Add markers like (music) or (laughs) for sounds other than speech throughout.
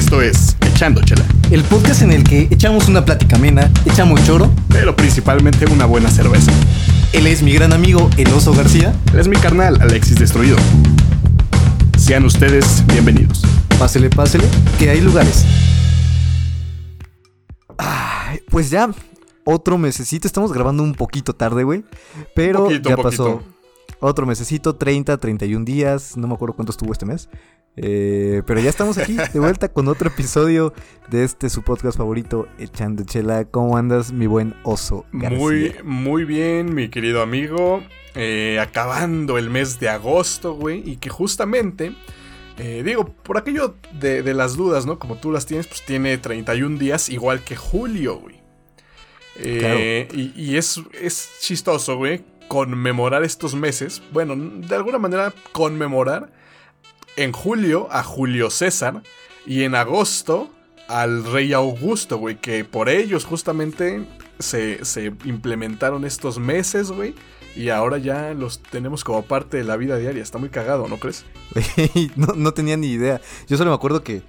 Esto es Echando Chela, El podcast en el que echamos una plática amena, echamos choro. pero principalmente una buena cerveza. Él es mi gran amigo, el oso García. Él es mi carnal, Alexis Destruido. Sean ustedes bienvenidos. Pásele, pásele, que hay lugares. Pues ya, otro mesecito. Estamos grabando un poquito tarde, güey. Pero poquito, ya pasó poquito. Otro mesecito, 30, 31 días. No me acuerdo cuánto estuvo este mes. Eh, pero ya estamos aquí de vuelta con otro episodio de este su podcast favorito, Echando Chela. ¿Cómo andas, mi buen oso García? Muy, muy bien, mi querido amigo. Eh, acabando el mes de agosto, güey. Y que justamente, eh, digo, por aquello de, de las dudas, ¿no? Como tú las tienes, pues tiene 31 días, igual que julio, güey. Eh, y, y es, es chistoso, güey, conmemorar estos meses. Bueno, de alguna manera conmemorar en julio a Julio César y en agosto al rey Augusto, güey, que por ellos justamente se, se implementaron estos meses, güey. Y ahora ya los tenemos como parte de la vida diaria. Está muy cagado, ¿no crees? (laughs) No, no tenía ni idea. Yo solo me acuerdo que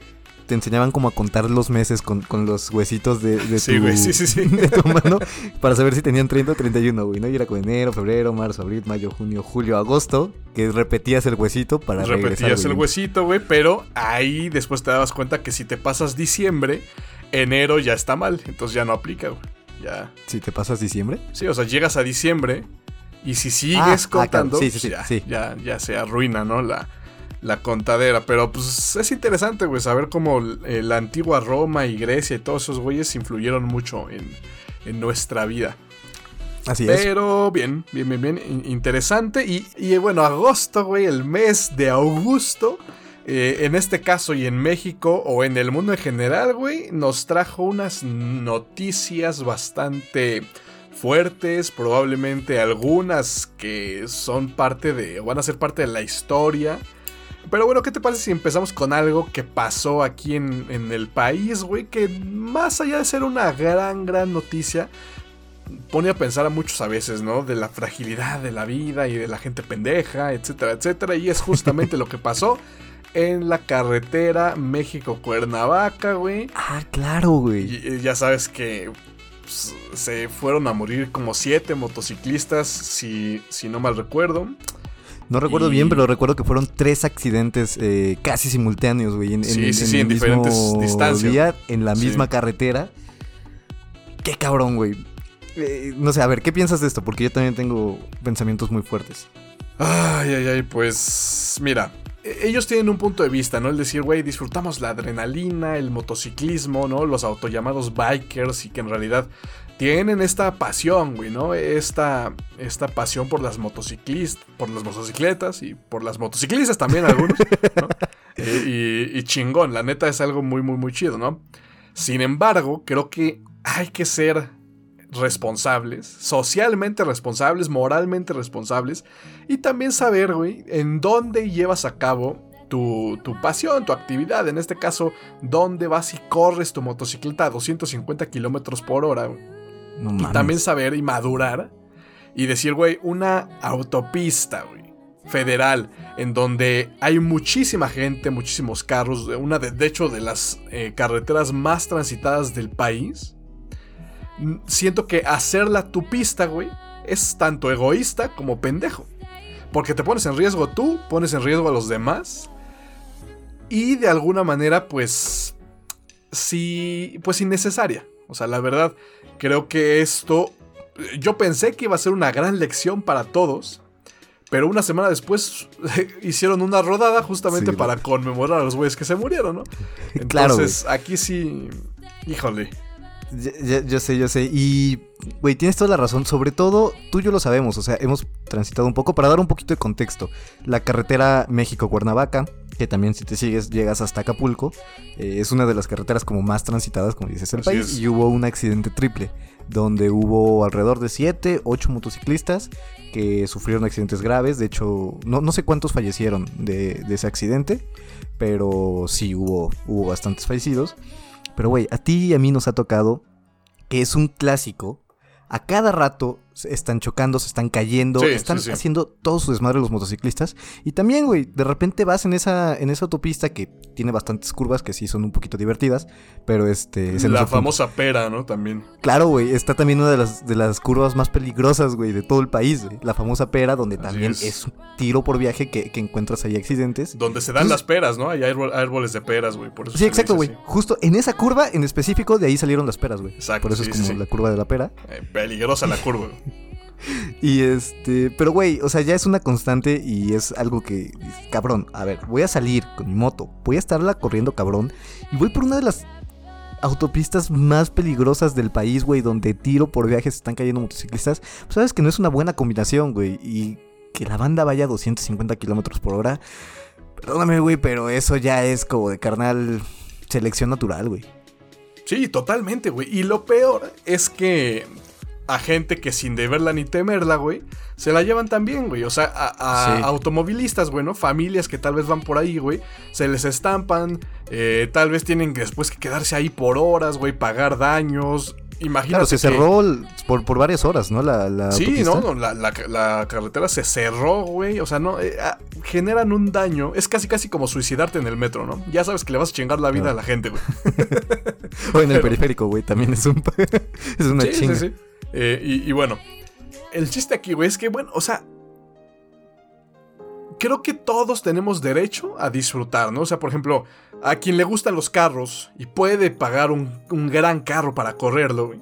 te enseñaban como a contar los meses con, con los huesitos de, de Sí, tu, güey, sí, sí, sí. (laughs) de tu mano para saber si tenían 30 o 31, güey, ¿no? Y era con enero, febrero, marzo, abril, mayo, junio, julio, agosto, que repetías el huesito para regresar. Repetías el güey. huesito, güey, pero ahí después te dabas cuenta que si te pasas diciembre, enero ya está mal, entonces ya no aplica, güey. Ya. Si te pasas diciembre. Sí, o sea, llegas a diciembre y si Ah, sigues ah, contando, claro. Sí, sí, pues ya, sí. ya, ya se arruina, ¿no? La, la contadera. Pero pues es interesante, güey, saber cómo eh, la antigua Roma y Grecia y todos esos güeyes influyeron mucho en, en nuestra vida. Así es. Pero bien, bien, bien, bien, in- interesante. Y, y, bueno, agosto, güey, el mes de Augusto, eh, en este caso y en México o en el mundo en general, güey, nos trajo unas noticias bastante fuertes, probablemente algunas que son parte de, o van a ser parte de la historia. Pero bueno, ¿qué te parece si empezamos con algo que pasó aquí en, en el país, güey? Que más allá de ser una gran, gran noticia, pone a pensar a muchos a veces, ¿no? De la fragilidad de la vida y de la gente pendeja, etcétera, etcétera. Y es justamente lo que pasó en la carretera México-Cuernavaca, güey. Ah, claro, güey. Y, ya sabes que pues, se fueron a morir como siete motociclistas, si, si no mal recuerdo. No recuerdo y- bien, pero recuerdo que fueron tres accidentes eh, casi simultáneos, güey. En, Sí, en- sí, en sí, en diferentes distancias. día, en la Sí. misma carretera. Qué cabrón, güey. Eh, no sé, a ver, ¿qué piensas de esto? Porque yo también tengo pensamientos muy fuertes. Ay, ay, ay, pues mira, e- ellos tienen un punto de vista, ¿no? El decir, güey, disfrutamos la adrenalina, el motociclismo, ¿no? Los autollamados bikers y que en realidad tienen esta pasión, güey, ¿no? Esta, esta pasión por las motociclistas, por las motocicletas y por las motociclistas también algunos, ¿no? (laughs) Eh, y, y chingón, la neta es algo muy, muy, muy chido, ¿no? Sin embargo, creo que hay que ser responsables, socialmente responsables, moralmente responsables y también saber, güey, en dónde llevas a cabo tu, tu pasión, tu actividad. En este caso, dónde vas y corres tu motocicleta a 250 kilómetros por hora. No Y también saber y madurar y decir, güey, una autopista, güey, federal, en donde hay muchísima gente, muchísimos carros, una de, de hecho de las eh, carreteras más transitadas del país. Siento que hacerla tu pista, güey, es tanto egoísta como pendejo. Porque te pones en riesgo tú, pones en riesgo a los demás. Y de alguna manera, pues. Sí. Pues innecesaria. O sea, la verdad, creo que esto. Yo pensé que iba a ser una gran lección para todos. Pero una semana después (laughs) hicieron una rodada justamente Sí, para conmemorar a los güeyes que se murieron, ¿no? (laughs) Claro, Entonces, aquí sí. Híjole. Yo sé, yo sé. Y, güey, tienes toda la razón. Sobre todo, tú y yo lo sabemos. O sea, hemos transitado un poco. Para dar un poquito de contexto, la carretera México-Cuernavaca, que también si te sigues llegas hasta Acapulco, eh, es una de las carreteras como más transitadas, como dices, el Así país. es. Y hubo un accidente triple, donde hubo alrededor de 7, 8 motociclistas que sufrieron accidentes graves. De hecho, no, no sé cuántos fallecieron de, de ese accidente, pero sí hubo, hubo bastantes fallecidos. Pero, güey, a ti y a mí nos ha tocado que es un clásico. A cada rato están chocando, se están cayendo, están haciendo todo su desmadre los motociclistas. Y también, güey, de repente vas en esa, en esa autopista que tiene bastantes curvas que sí son un poquito divertidas, pero este... la famosa pera, ¿no? También. Claro, güey, está también una de las, de las curvas más peligrosas, güey, de todo el país, güey. La famosa pera, donde también es. un tiro por viaje que, encuentras ahí accidentes. Donde se dan las peras, ¿no? Hay árboles de peras, güey. Por eso sí, exacto, güey. Justo en esa curva en específico, de ahí salieron las peras, güey. Exacto. Por eso es como la curva de la pera. Eh, peligrosa la curva. (laughs) Y este, pero güey, o sea, ya es una constante y es algo que, cabrón, a ver, voy a salir con mi moto, voy a estarla corriendo, cabrón, y voy por una de las autopistas más peligrosas del país, güey, donde tiro por viajes están cayendo motociclistas. Pues sabes que no es una buena combinación, güey, y que la banda vaya a 250 kilómetros por hora. Perdóname, güey, pero eso ya es como de carnal selección natural, güey. Sí, totalmente, güey. Y lo peor es que a gente que sin deberla ni temerla, güey, se la llevan también, güey. O sea, a, automovilistas, güey, ¿no? Familias que tal vez van por ahí, güey, se les estampan, eh, tal vez tienen después que quedarse ahí por horas, güey, pagar daños. Imagínate. Claro, se cerró por, por, varias horas, ¿no? La, sí, no, la, carretera se cerró, güey. O sea, no, eh, ah, generan un daño. Es casi, casi como suicidarte en el metro, ¿no? Ya sabes que le vas a chingar la vida a la gente, güey. (laughs) o en el periférico, güey, también es un (laughs) es una sí, Sí, sí. Eh, y, bueno, el chiste aquí, güey, es que, bueno, o sea, creo que todos tenemos derecho a disfrutar, ¿no? O sea, por ejemplo, a quien le gustan los carros y puede pagar un, gran carro para correrlo,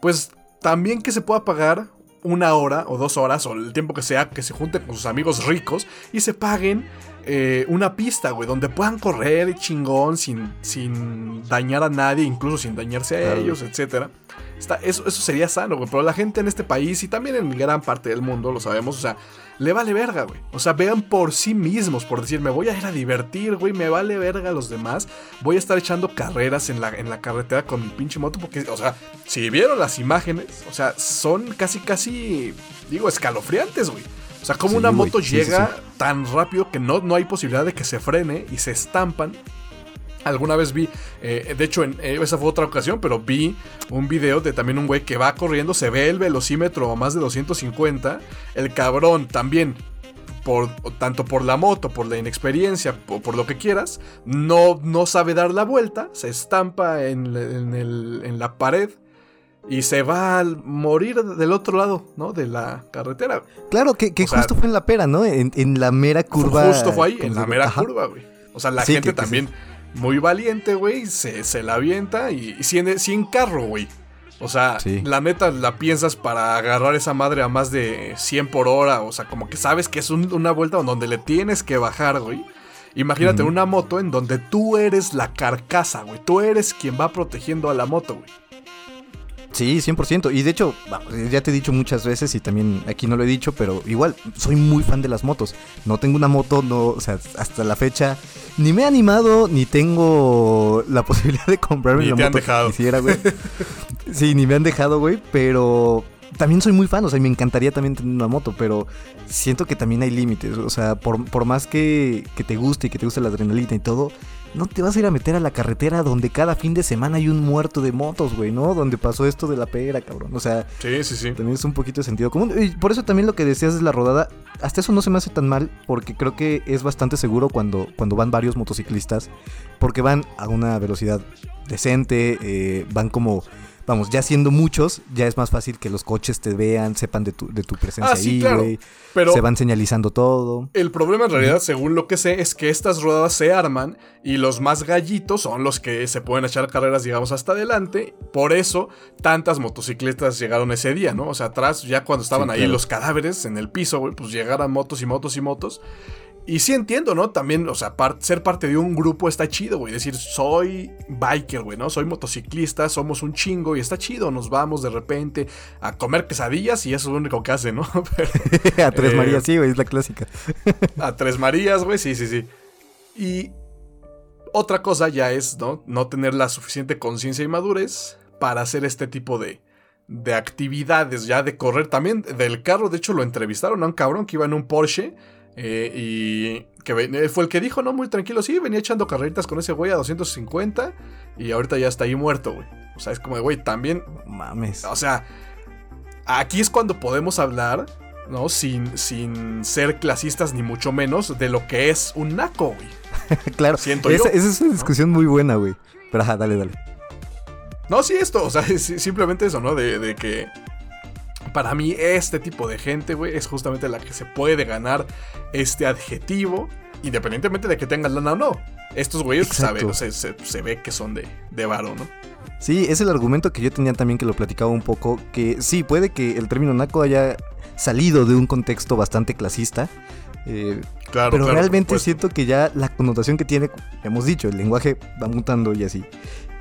pues también que se pueda pagar una hora o dos horas o el tiempo que sea que se junte con sus amigos ricos y se paguen eh, una pista, güey, donde puedan correr chingón sin, sin dañar a nadie, incluso sin dañarse a ellos, etcétera eso, eso sería sano, güey. Pero la gente en este país y también en gran parte del mundo, lo sabemos, o sea, le vale verga, güey. O sea, vean por sí mismos, por decir, me voy a ir a divertir, güey, me vale verga a los demás. Voy a estar echando carreras en la, en la carretera con mi pinche moto, porque, o sea, si vieron las imágenes, o sea, son casi, casi, digo, escalofriantes, güey. O sea, como una moto llega tan rápido que no, no hay posibilidad de que se frene y se estampan Alguna vez vi, eh, de hecho, en, eh, esa fue otra ocasión, pero vi un video de también un güey que va corriendo, se ve el velocímetro a más de 250. El cabrón también, por, tanto por la moto, por la inexperiencia, por, por lo que quieras, no, no sabe dar la vuelta, se estampa en, en, la pared y se va a morir del otro lado, ¿no? De la carretera. Claro, que, justo fue en la pera, ¿no? En, la mera curva. Justo fue ahí, en la mera curva, güey. O sea, la gente también muy valiente, güey, se, se, la avienta y, sin, sin, carro, güey. O sea, la neta la piensas para agarrar esa madre a más de 100 por hora. O sea, como que sabes que es una vuelta donde le tienes que bajar, güey. Imagínate una moto en donde tú eres la carcasa, güey. Tú eres quien va protegiendo a la moto, güey. Sí, 100%. Y de hecho, ya te he dicho muchas veces y también aquí no lo he dicho, pero igual, soy muy fan de las motos. No tengo una moto, no, o sea, hasta la fecha ni me he animado, ni tengo la (laughs) posibilidad de comprarme ni te han dejado. quisiera, güey. (laughs) sí, ni me han dejado, güey, pero también soy muy fan, o sea, me encantaría también tener una moto, pero siento que también hay límites, o sea, por, por más que, que te guste y que te guste la adrenalina y todo, no te vas a ir a meter a la carretera donde cada fin de semana hay un muerto de motos, güey, ¿no? Donde pasó esto de la pera, cabrón. O sea, sí, sí, sí. También es un poquito de sentido común. Y por eso también lo que decías de la rodada, hasta eso no se me hace tan mal, porque creo que es bastante seguro cuando, cuando van varios motociclistas, porque van a una velocidad decente, eh, van como vamos, ya siendo muchos, ya es más fácil que los coches te vean, sepan de tu, de tu presencia ah, ahí, güey. Pero se van señalizando todo. El problema en realidad, según lo que sé, es que estas rodadas se arman y los más gallitos son los que se pueden echar carreras, digamos, hasta adelante. Por eso, tantas motocicletas llegaron ese día, ¿no? O sea, atrás, ya cuando estaban ahí los cadáveres en el piso, güey, pues llegaran motos y motos y motos. Y sí entiendo, ¿no? También, o sea, ser parte de un grupo está chido, güey. Decir, soy biker, güey, ¿no? Soy motociclista, somos un chingo y está chido. Nos vamos de repente a comer quesadillas y eso es lo único que hace, ¿no? (laughs) (laughs) a Tres Marías, sí, güey, es la clásica. (laughs) a Tres Marías, güey, sí, sí, sí. Y otra cosa ya es, ¿no? No tener la suficiente conciencia y madurez para hacer este tipo de, de actividades, ya de correr. También del carro, de hecho, lo entrevistaron a un cabrón que iba en un Porsche eh, y que fue el que dijo, ¿no? Muy tranquilo, sí, venía echando carreritas con ese güey a 250 y ahorita ya está ahí muerto, güey. O sea, es como, güey, también... Mames. O sea, aquí es cuando podemos hablar, ¿no? Sin, sin ser clasistas ni mucho menos de lo que es un naco, güey. (laughs) claro, Siento esa, yo, esa es una discusión muy buena, güey. Pero ajá, dale, dale. No, sí, esto, o sea, (laughs) es simplemente eso, ¿no? De, de que para mí este tipo de gente, güey, es justamente la que se puede ganar este adjetivo, independientemente de que tengan lana o no. Estos güeyes saben, o sea, se, se, ve que son de, de varo, ¿no? Sí, es el argumento que yo tenía también que lo platicaba un poco, que sí, puede que el término naco haya salido de un contexto bastante clasista. Eh, claro, pero claro, realmente siento que ya la connotación que tiene, hemos dicho, el lenguaje va mutando y así.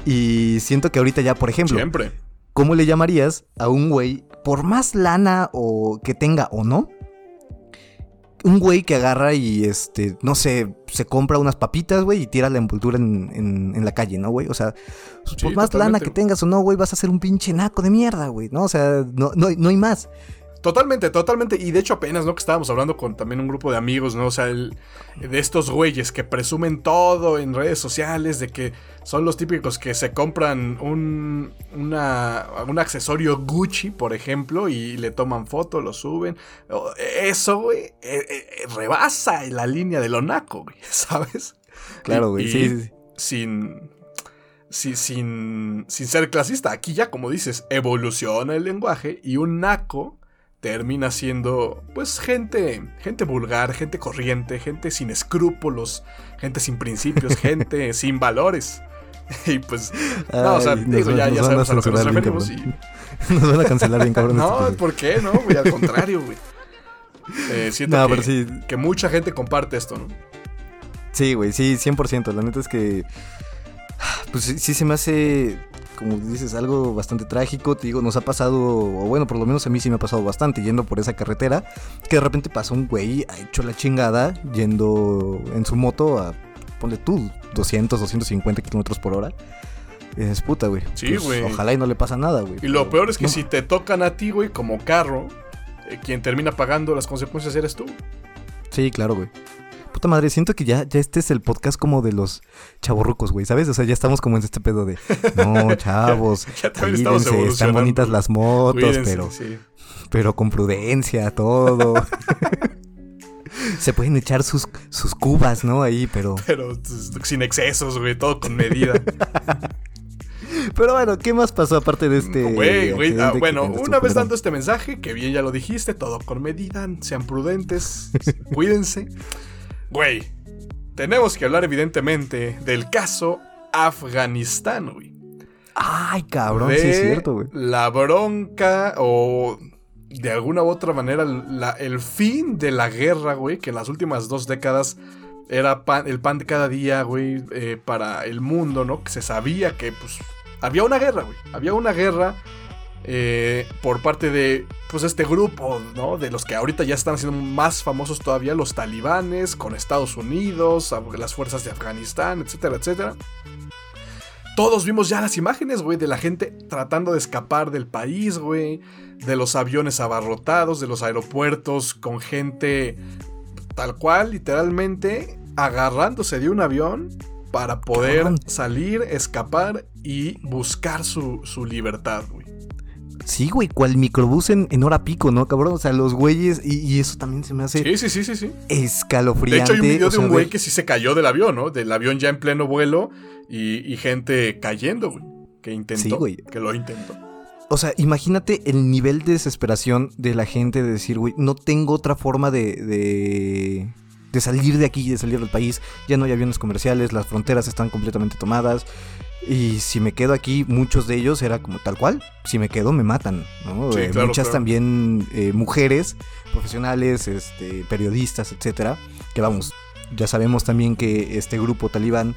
Y siento que ahorita ya, por ejemplo, Siempre. ¿Cómo le llamarías a un güey, por más lana o que tenga o no? Un güey que agarra y, este, no sé, se compra unas papitas, güey, y tira la envoltura en, en, en la calle, ¿no, güey? O sea, Sí, por más totalmente. lana que tengas o no, güey, vas a ser un pinche naco de mierda, güey, ¿no? O sea, no, no, no hay más. Totalmente, totalmente. Y de hecho apenas, ¿no? Que estábamos hablando con también un grupo de amigos, ¿no? O sea, el- de estos güeyes que presumen todo en redes sociales, de que son los típicos que se compran un, una, un accesorio Gucci, por ejemplo, y le toman foto, lo suben. Eso, güey, eh, eh, rebasa la línea de lo naco, güey, (laughs) ¿sabes? Claro, güey, y sí, sí, sí. Sin, si- sin, sin ser clasista. Aquí ya, como dices, evoluciona el lenguaje y un naco termina siendo, pues, gente, gente vulgar, gente corriente, gente sin escrúpulos, gente sin principios, (laughs) gente sin valores. Y pues, no, o sea, digo, ya, ya a sabemos a lo que nos referimos. Y, (laughs) Nos van a cancelar bien, cabrón. (laughs) este no. ¿por qué? No, güey, al contrario, güey. Eh, siento No, que, sí, que mucha gente comparte esto, ¿no? Sí, güey, sí, 100%. La neta es que. Pues sí, sí se me hace, como dices, algo bastante trágico. Te digo, nos ha pasado, o bueno, por lo menos a mí sí me ha pasado bastante yendo por esa carretera. Que de repente pasa un güey, ha hecho la chingada, yendo en su moto a, ponle tú, 200, 250 kilómetros por hora. Y dices, puta, güey. Sí, pues, güey. Ojalá y no le pasa nada, güey. Y lo pero peor es que no. si te tocan a ti, güey, como carro, eh, quien termina pagando las consecuencias eres tú. Sí, claro, güey. Puta madre, siento que ya, ya este es el podcast como de los chavorrucos, güey, ¿sabes? O sea, ya estamos como en este pedo de, no, (laughs) chavos, Ya estamos cuídense, están bonitas las motos, Cuídense, pero, sí. pero con prudencia, todo. (laughs) Se pueden echar sus, sus cubas, ¿no? Ahí, pero... (laughs) Pero pues, sin excesos, güey, todo con medida. Pero bueno, ¿qué más pasó aparte de este... Güey, güey. ah, bueno, una vez dando este mensaje, que bien ya lo dijiste, todo con medida, sean prudentes, cuídense. Güey, tenemos que hablar evidentemente del caso Afganistán, güey. Ay, cabrón, de sí es cierto, güey. La bronca o de alguna u otra manera la- el fin de la guerra, güey, que en las últimas dos décadas era pan- el pan de cada día, güey, eh, para el mundo, ¿no? Que se sabía que, pues, había una guerra, güey. Había una guerra eh, por parte de, pues, este grupo, ¿no? De los que ahorita ya están siendo más famosos todavía, los talibanes, con Estados Unidos, las fuerzas de Afganistán, etcétera, etcétera. Todos vimos ya las imágenes, güey, de la gente tratando de escapar del país, güey. De los aviones abarrotados, de los aeropuertos con gente tal cual, literalmente, agarrándose de un avión para poder salir, escapar y buscar su, su libertad, güey. Sí, güey, cual microbús en, en hora pico, ¿no, cabrón? O sea, los güeyes, y, y eso también se me hace Sí, sí, sí, sí, sí. De escalofriante. hecho, hay un video o de un güey que sí se cayó del avión, ¿no? Del avión ya en pleno vuelo y, y gente cayendo, güey. Que intentó. Sí, güey. Que lo intentó. O sea, imagínate el nivel de desesperación de la gente de decir, güey, no tengo otra forma de, de, de salir de aquí, de salir del país. Ya no hay aviones comerciales, las fronteras están completamente tomadas. Y si me quedo aquí, muchos de ellos era como tal cual. Si me quedo, me matan. ¿no? Sí, Eh, claro, muchas claro. también eh, mujeres, profesionales, este, periodistas, etcétera. Que vamos, ya sabemos también que este grupo talibán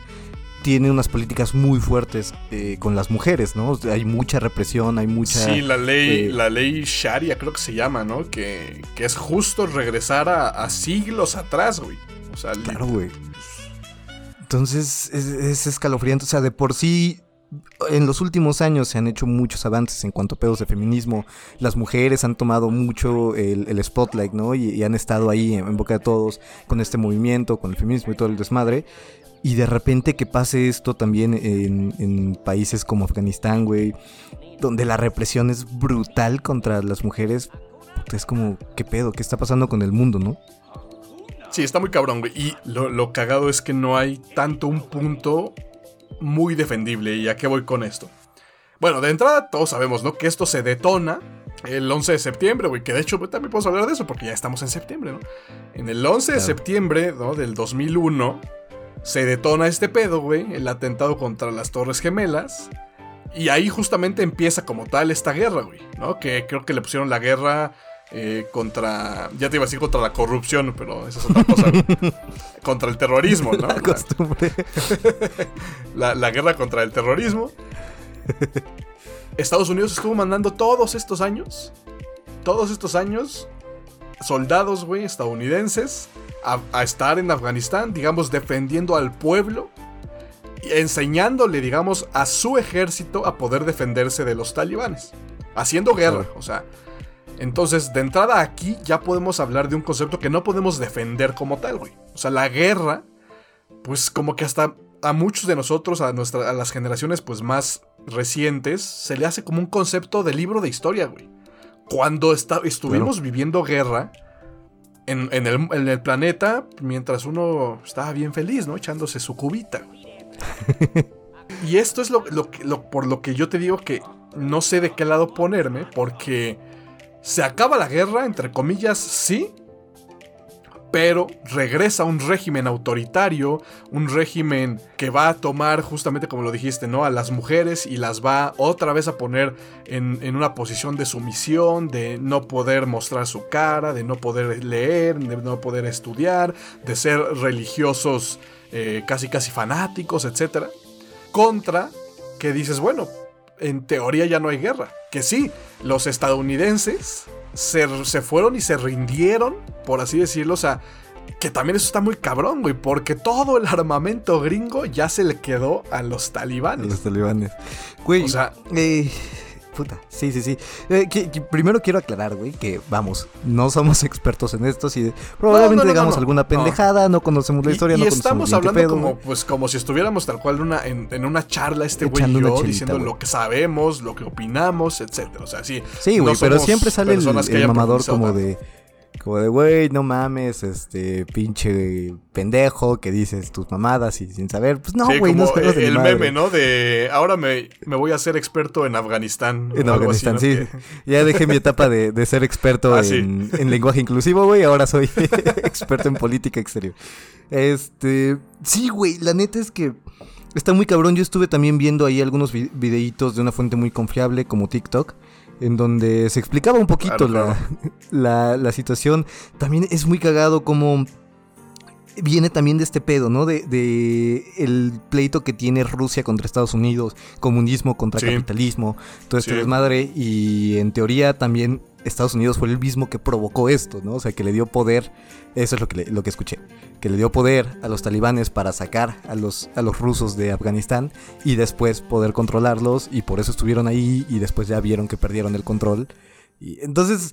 tiene unas políticas muy fuertes eh, con las mujeres, ¿no? Hay mucha represión, hay mucha... Sí, la ley, eh, la ley Sharia creo que se llama, ¿no? Que, que es justo regresar a, a siglos atrás, güey. O sea, li- Claro, güey. Entonces es, es escalofriante. O sea, de por sí, en los últimos años se han hecho muchos avances en cuanto a pedos de feminismo. Las mujeres han tomado mucho el, el spotlight, ¿no? Y, y han estado ahí en boca de todos con este movimiento, con el feminismo y todo el desmadre. Y de repente que pase esto también en, en países como Afganistán, güey, donde la represión es brutal contra las mujeres, es como, ¿qué pedo? ¿Qué está pasando con el mundo, no? Sí, está muy cabrón, güey. Y lo, lo cagado es que no hay tanto un punto muy defendible. ¿Y a qué voy con esto? Bueno, de entrada todos sabemos, ¿no? Que esto se detona el 11 de septiembre, güey. Que de hecho también podemos hablar de eso porque ya estamos en septiembre, ¿no? En el 11 de septiembre, ¿no? Del 2001 se detona este pedo, güey. El atentado contra las Torres Gemelas. Y ahí justamente empieza como tal esta guerra, güey. ¿No? Que creo que le pusieron la guerra eh, contra. Ya te iba a decir contra la corrupción, pero esa es otra cosa. (laughs) contra el terrorismo, ¿no? (laughs) (laughs) La, la, guerra contra el terrorismo. Estados Unidos estuvo mandando todos estos años. Todos estos años. Soldados, güey, estadounidenses. A, a estar en Afganistán, digamos, defendiendo al pueblo enseñándole, digamos, a su ejército a poder defenderse de los talibanes. Haciendo guerra, o sea, entonces, de entrada aquí ya podemos hablar de un concepto que no podemos defender como tal, güey. O sea, la guerra, pues como que hasta a muchos de nosotros, a, a las generaciones pues más recientes, se le hace como un concepto de libro de historia, güey. Cuando estuvimos viviendo guerra en, el, planeta, mientras uno estaba bien feliz, ¿no? Echándose su cubita, (laughs) y esto es lo, lo, por lo que yo te digo que no sé de qué lado ponerme, porque se acaba la guerra, entre comillas, sí, pero regresa un régimen autoritario, un régimen que va a tomar justamente como lo dijiste, ¿no? A las mujeres y las va otra vez a poner en, una posición de sumisión, de no poder mostrar su cara, de no poder leer, de no poder estudiar, de ser religiosos eh, casi casi fanáticos, etc. Contra que dices, bueno, en teoría ya no hay guerra. Que sí, los estadounidenses se, fueron y se rindieron, por así decirlo. O sea, que también eso está muy cabrón, güey, porque todo el armamento gringo ya se le quedó a los talibanes. A los talibanes. Güey, o sea, eh, Puta, sí, sí, sí. Eh, primero quiero aclarar, güey, que vamos, no somos (laughs) expertos en esto. Si probablemente digamos alguna pendejada, no conocemos la historia, y, no estamos hablando como, pues, como si estuviéramos tal cual una, en, una charla, este güey y yo, diciendo lo que sabemos, lo que opinamos, etcétera. O sea, sí. Sí, güey, pero siempre sale el, el mamador como de como de, güey, no mames, este pinche pendejo que dices tus mamadas y sin saber. Pues no, güey, no es El meme, ¿no? De ahora me, voy a ser experto en Afganistán. En Afganistán, sí. Ya dejé mi etapa de, ser experto ah, en, lenguaje inclusivo, güey. Ahora soy (laughs) experto en política exterior. Este. Sí, güey, la neta es que. Está muy cabrón. Yo estuve también viendo ahí algunos videitos de una fuente muy confiable como TikTok en donde se explicaba un poquito (laughs) La, la, situación. También es muy cagado como viene también de este pedo, ¿no? De, de, el pleito que tiene Rusia contra Estados Unidos, comunismo contra capitalismo, todo este desmadre. Y en teoría también Estados Unidos fue el mismo que provocó esto, ¿no? O sea, que le dio poder, eso es lo que, lo que escuché, que le dio poder a los talibanes para sacar a los, a los rusos de Afganistán y después poder controlarlos y por eso estuvieron ahí y después ya vieron que perdieron el control. Y entonces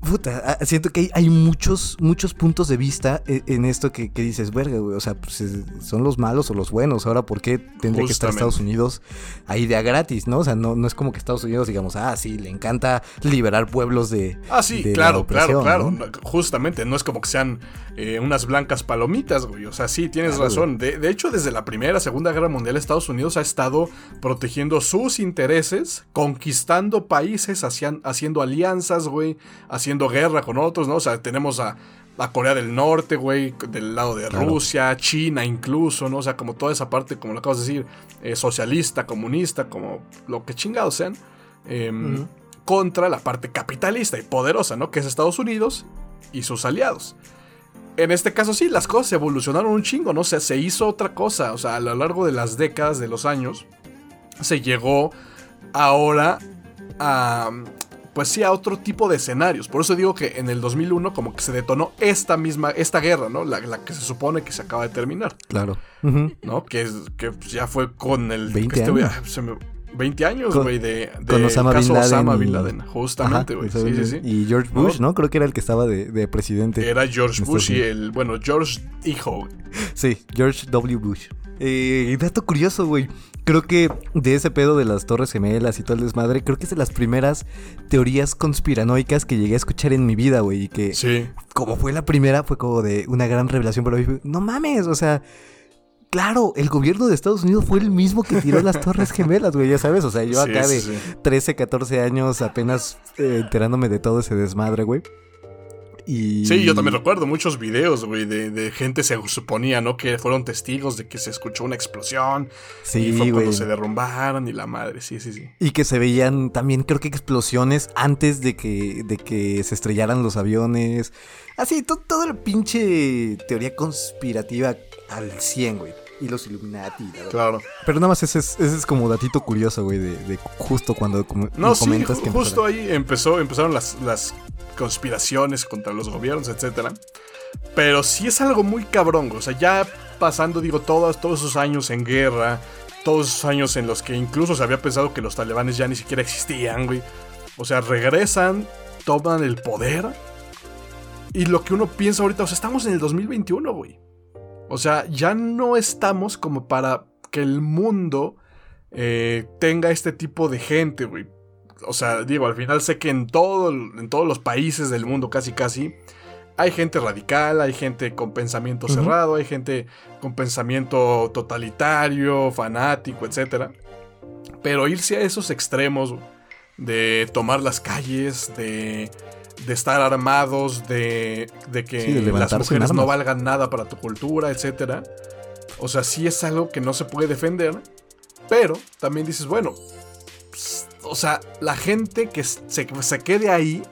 Puta, ah, siento que hay, muchos, muchos puntos de vista e, en, esto que, dices, verga, güey. O sea, pues, son los malos o los buenos. Ahora, ¿por qué tendría que estar Estados Unidos ahí de a gratis, no? O sea, no, no es como que Estados Unidos, digamos, ah, sí, le encanta liberar pueblos de. Ah, sí, claro, claro, claro. Justamente, no es como que sean eh, unas blancas palomitas, güey. O sea, sí, tienes razón. De, de hecho, desde la Primera, Segunda Guerra Mundial, Estados Unidos ha estado protegiendo sus intereses, conquistando países, haciendo alianzas, güey, haciendo guerra con otros, ¿no? O sea, tenemos a, a Corea del Norte, güey, del lado de Rusia, China incluso, ¿no? O sea, como toda esa parte, como lo acabas de decir, eh, socialista, comunista, como lo que chingados sean, em, contra la parte capitalista y poderosa, ¿no? Que es Estados Unidos y sus aliados. En este caso sí, las cosas evolucionaron un chingo, ¿no? O sea, se hizo otra cosa, o sea, a lo largo de las décadas, de los años, se llegó ahora a, pues sí a otro tipo de escenarios. Por eso digo que en el 2001 como que se detonó esta misma, esta guerra, ¿no? La, que se supone que se acaba de terminar. Claro. ¿No? Que, que ya fue con el... 20 este, 20 años, Con- güey, de, de con Osama caso Bin Laden Osama y- Bin Laden. Justamente, Ajá, güey. Sí, sí, sí. Y George. Bush, ¿no? Creo que era el que estaba de, de presidente. Era George Bush y el, bueno, George hijo. Sí, George W. Bush. Eh, dato curioso, güey. Creo que de ese pedo de las Torres Gemelas y todo el desmadre, creo que es de las primeras teorías conspiranoicas que llegué a escuchar en mi vida, güey. Y que, Sí. como fue la primera, fue como de una gran revelación para mí. No mames, o sea. Claro, el gobierno de Estados Unidos fue el mismo que tiró las Torres Gemelas, güey, ya sabes. O sea, yo Sí, acá de sí. 13, 14 años apenas eh, enterándome de todo ese desmadre, güey. Y... Sí, yo también recuerdo muchos videos, güey, de, de gente se suponía, ¿no? Que fueron testigos de que se escuchó una explosión. Sí, y fue cuando se derrumbaron y la madre, sí, sí, sí. Y que se veían también, creo que explosiones antes de que, de que se estrellaran los aviones. Así, to- toda la pinche teoría conspirativa al 100, güey. Y los Illuminati. la. Claro. Pero nada más ese es, ese es como datito curioso, güey, de, de justo cuando com- No, me sí, comentas ju- que justo empezaron. ahí empezó, empezaron las, las conspiraciones contra los gobiernos, etcétera. Pero sí es algo muy cabrón, güey. o sea, ya pasando, digo, todos, todos esos años en guerra, todos esos años en los que incluso se había pensado que los talibanes ya ni siquiera existían, güey. O sea, regresan, toman el poder. Y lo que uno piensa ahorita, o sea, estamos en el 2021, güey. O sea, ya no estamos como para que el mundo eh, tenga este tipo de gente, güey. O sea, digo, al final sé que en, todo, en todos los países del mundo, casi casi, hay gente radical, hay gente con pensamiento cerrado, hay gente con pensamiento totalitario, fanático, etc. Pero irse a esos extremos de tomar las calles, de, de estar armados, de, de que Sí, de las mujeres no valgan nada para tu cultura, etc. O sea, sí es algo que no se puede defender, pero también dices, bueno, pues, o sea, la gente que se, se quede ahí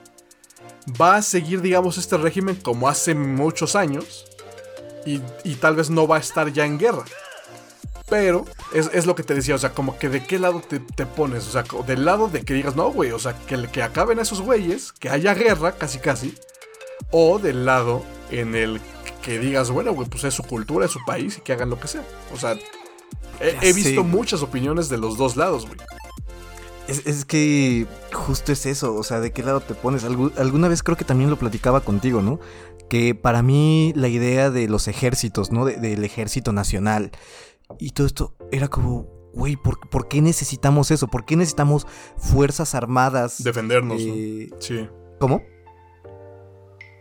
va a seguir, digamos, este régimen como hace muchos años y, y tal vez no va a estar ya en guerra. Pero es, es lo que te decía, o sea, como que de qué lado te, te pones, o sea, del lado de que digas, no, güey, o sea, que, que acaben esos güeyes, que haya guerra, casi casi, o del lado en el que digas, bueno, güey, pues es su cultura, es su país y que hagan lo que sea. O sea, he, visto muchas opiniones de los dos lados, güey. Es, es que justo es eso, o sea, ¿de qué lado te pones? Algu- alguna vez creo que también lo platicaba contigo, ¿no? Que para mí la idea de los ejércitos, ¿no? De- del ejército nacional y todo esto era como, güey, ¿por, por qué necesitamos eso? ¿Por qué necesitamos fuerzas armadas? Defendernos, Eh, ¿no? Sí. ¿Cómo?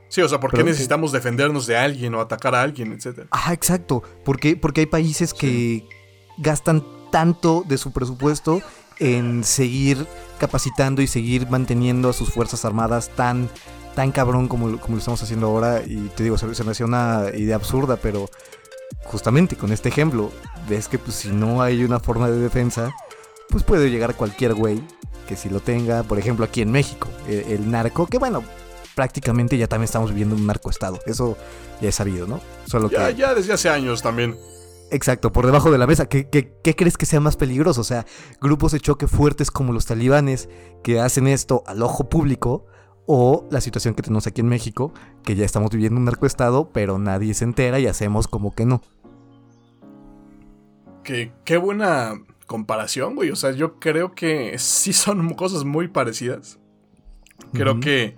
Sí, o sea, ¿por qué necesitamos defendernos de alguien o atacar a alguien, etcétera? Ajá, exacto. ¿Por qué? Porque hay países que gastan tanto de su presupuesto en seguir capacitando y seguir manteniendo a sus fuerzas armadas tan, tan cabrón como, lo- como lo estamos haciendo ahora. Y te digo, se, se me hacía una idea absurda, pero justamente con este ejemplo, ves que pues, si no hay una forma de defensa, pues puede llegar cualquier güey que si lo tenga, por ejemplo, aquí en México, el, el narco, que bueno, prácticamente ya también estamos viviendo un narcoestado. Eso ya es sabido, ¿no? Solo Ya, que... ya desde hace años también. Exacto, por debajo de la mesa. ¿Qué, qué, qué crees que sea más peligroso? O sea, grupos de choque fuertes como los talibanes que hacen esto al ojo público o la situación que tenemos aquí en México, que ya estamos viviendo un narcoestado, pero nadie se entera y hacemos como que no. Que, qué buena comparación, güey. O sea, yo creo que sí son (laughs) cosas muy parecidas. Creo Ujú. que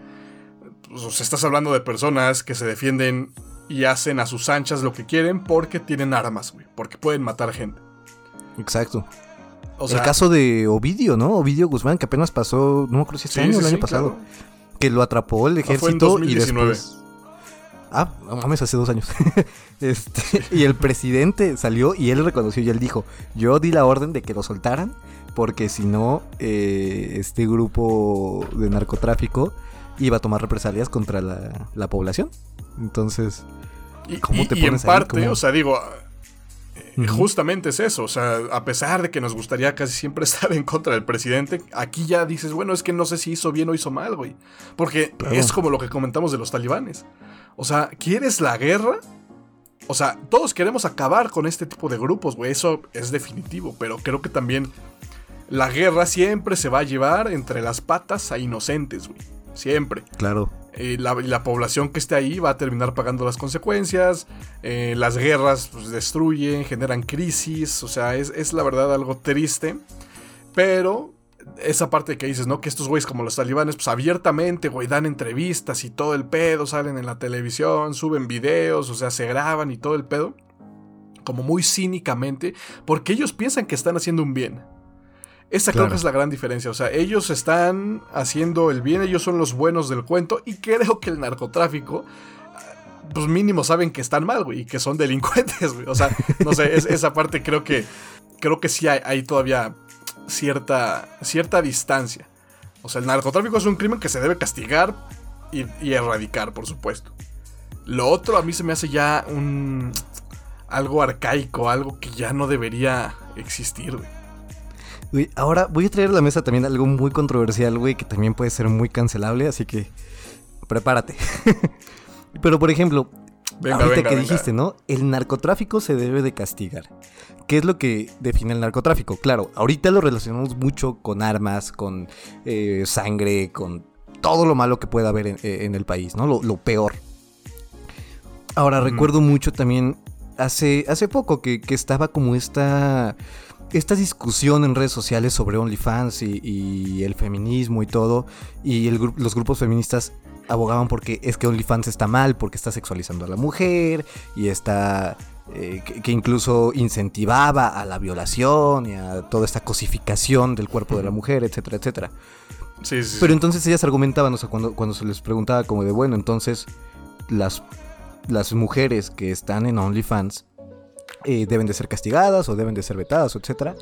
pues, estás hablando de personas que se defienden y hacen a sus anchas lo que quieren porque tienen armas, güey. Porque pueden matar gente. Exacto. O sea, el caso de Ovidio, ¿no? Ovidio Guzmán, que apenas pasó, no me acuerdo si este sí, año o sí, el año sí, pasado, claro. Que lo atrapó el fue en ejército y 2019. después... Ah, no mames, hace dos años. (laughs) este, y el presidente salió y él reconoció y él dijo, yo di la orden de que lo soltaran porque si no, eh, este grupo de narcotráfico iba a tomar represalias contra la, la población. Entonces, Y, ¿Cómo y- te y en pones ahí? parte, ¿Cómo? o sea, digo, justamente es eso. O sea, a pesar de que nos gustaría casi siempre (laughs) estar en contra del presidente, aquí ya dices, bueno, es que no sé si hizo bien o hizo mal, güey. Porque es como lo que comentamos de los talibanes. O sea, ¿quieres la guerra? O sea, todos queremos acabar con este tipo de grupos, güey. Eso es definitivo. Pero creo que también la guerra siempre se va a llevar entre las patas a inocentes, güey. Siempre. claro. Eh, la, la población que esté ahí va a terminar pagando las consecuencias. eh, las guerras pues, destruyen, generan crisis. O sea, es, es la verdad algo triste. Pero esa parte que dices, ¿no? Que estos güeyes como los talibanes, pues abiertamente, güey, dan entrevistas y todo el pedo, salen en la televisión, suben videos, o sea, se graban y todo el pedo. Como muy cínicamente, porque ellos piensan que están haciendo un bien. Esa creo que es la gran diferencia. O sea, ellos están haciendo el bien, ellos son los buenos del cuento. Y creo que el narcotráfico, pues mínimo saben que están mal, güey, y que son delincuentes, güey. O sea, no sé, esa parte creo que. Creo que sí hay, todavía cierta, cierta distancia. O sea, el narcotráfico es un crimen que se debe castigar y, y erradicar, por supuesto. Lo otro a mí se me hace ya un. algo arcaico, algo que ya no debería existir, güey ahora voy a traer a la mesa también algo muy controversial, güey, que también puede ser muy cancelable, así que prepárate. (laughs) Pero por ejemplo, ahorita que dijiste, ¿no? El narcotráfico se debe de castigar. ¿Qué es lo que define el narcotráfico? Claro, ahorita lo relacionamos mucho con armas, con eh, sangre, con todo lo malo que pueda haber en, eh, el país, ¿no? Lo, peor. Ahora, recuerdo mucho también hace, hace poco que, que estaba como esta esta discusión en redes sociales sobre OnlyFans y, el feminismo y todo, y los grupos feministas abogaban porque es que OnlyFans está mal, porque está sexualizando a la mujer y está... Eh, que, incluso incentivaba a la violación y a toda esta cosificación del cuerpo de la mujer, etcétera, etcétera. Sí, sí, Pero entonces ellas argumentaban, o sea, cuando, cuando se les preguntaba como de, bueno, entonces las, las mujeres que están en OnlyFans eh, deben de ser castigadas o deben de ser vetadas, etc.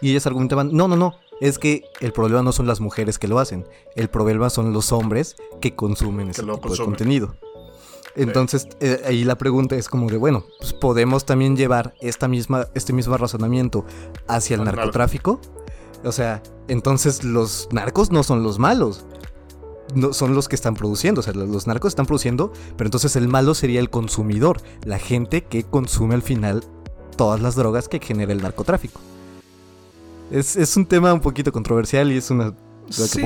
Y ellas argumentaban, no, no, no, es que el problema no son las mujeres que lo hacen, el problema son los hombres que consumen ese tipo de contenido. Entonces, eh, ahí la pregunta es como de, bueno, pues podemos también llevar esta misma, este mismo razonamiento hacia el narcotráfico. O sea, entonces los narcos no son los malos. No, son los que están produciendo, o sea, los narcos están produciendo, pero entonces el malo sería el consumidor, la gente que consume al final todas las drogas que genera el narcotráfico. Es, un tema un poquito controversial y es una sí,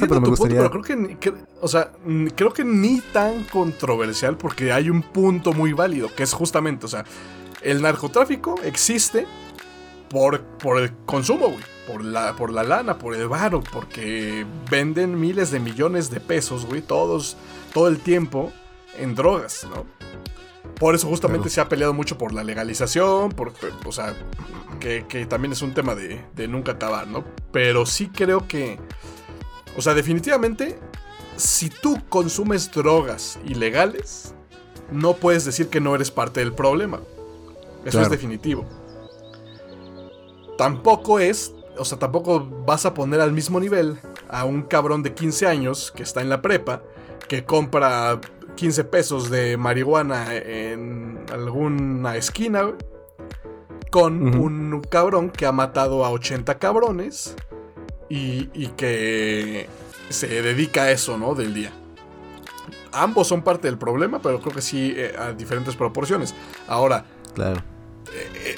pero me gustaría. creo que, o sea, creo que ni tan controversial porque hay un punto muy válido que es justamente, o sea, el narcotráfico existe por, por el consumo, güey, por la, por la lana, por el varo, porque venden miles de millones de pesos, güey, todos, todo el tiempo en drogas, ¿no? Por eso justamente se ha peleado mucho por la legalización, por, o sea, que, también es un tema de, nunca acabar, ¿no? Pero sí creo que, o sea, definitivamente, si tú consumes drogas ilegales, no puedes decir que no eres parte del problema. Eso es definitivo. Tampoco es, o sea, tampoco vas a poner al mismo nivel a un cabrón de 15 años que está en la prepa, que compra 15 pesos de marihuana en alguna esquina con un cabrón que ha matado a 80 cabrones y, que se dedica a eso, ¿no? Del día. Ambos son parte del problema, pero creo que sí eh, a diferentes proporciones. Ahora, claro. Eh, eh,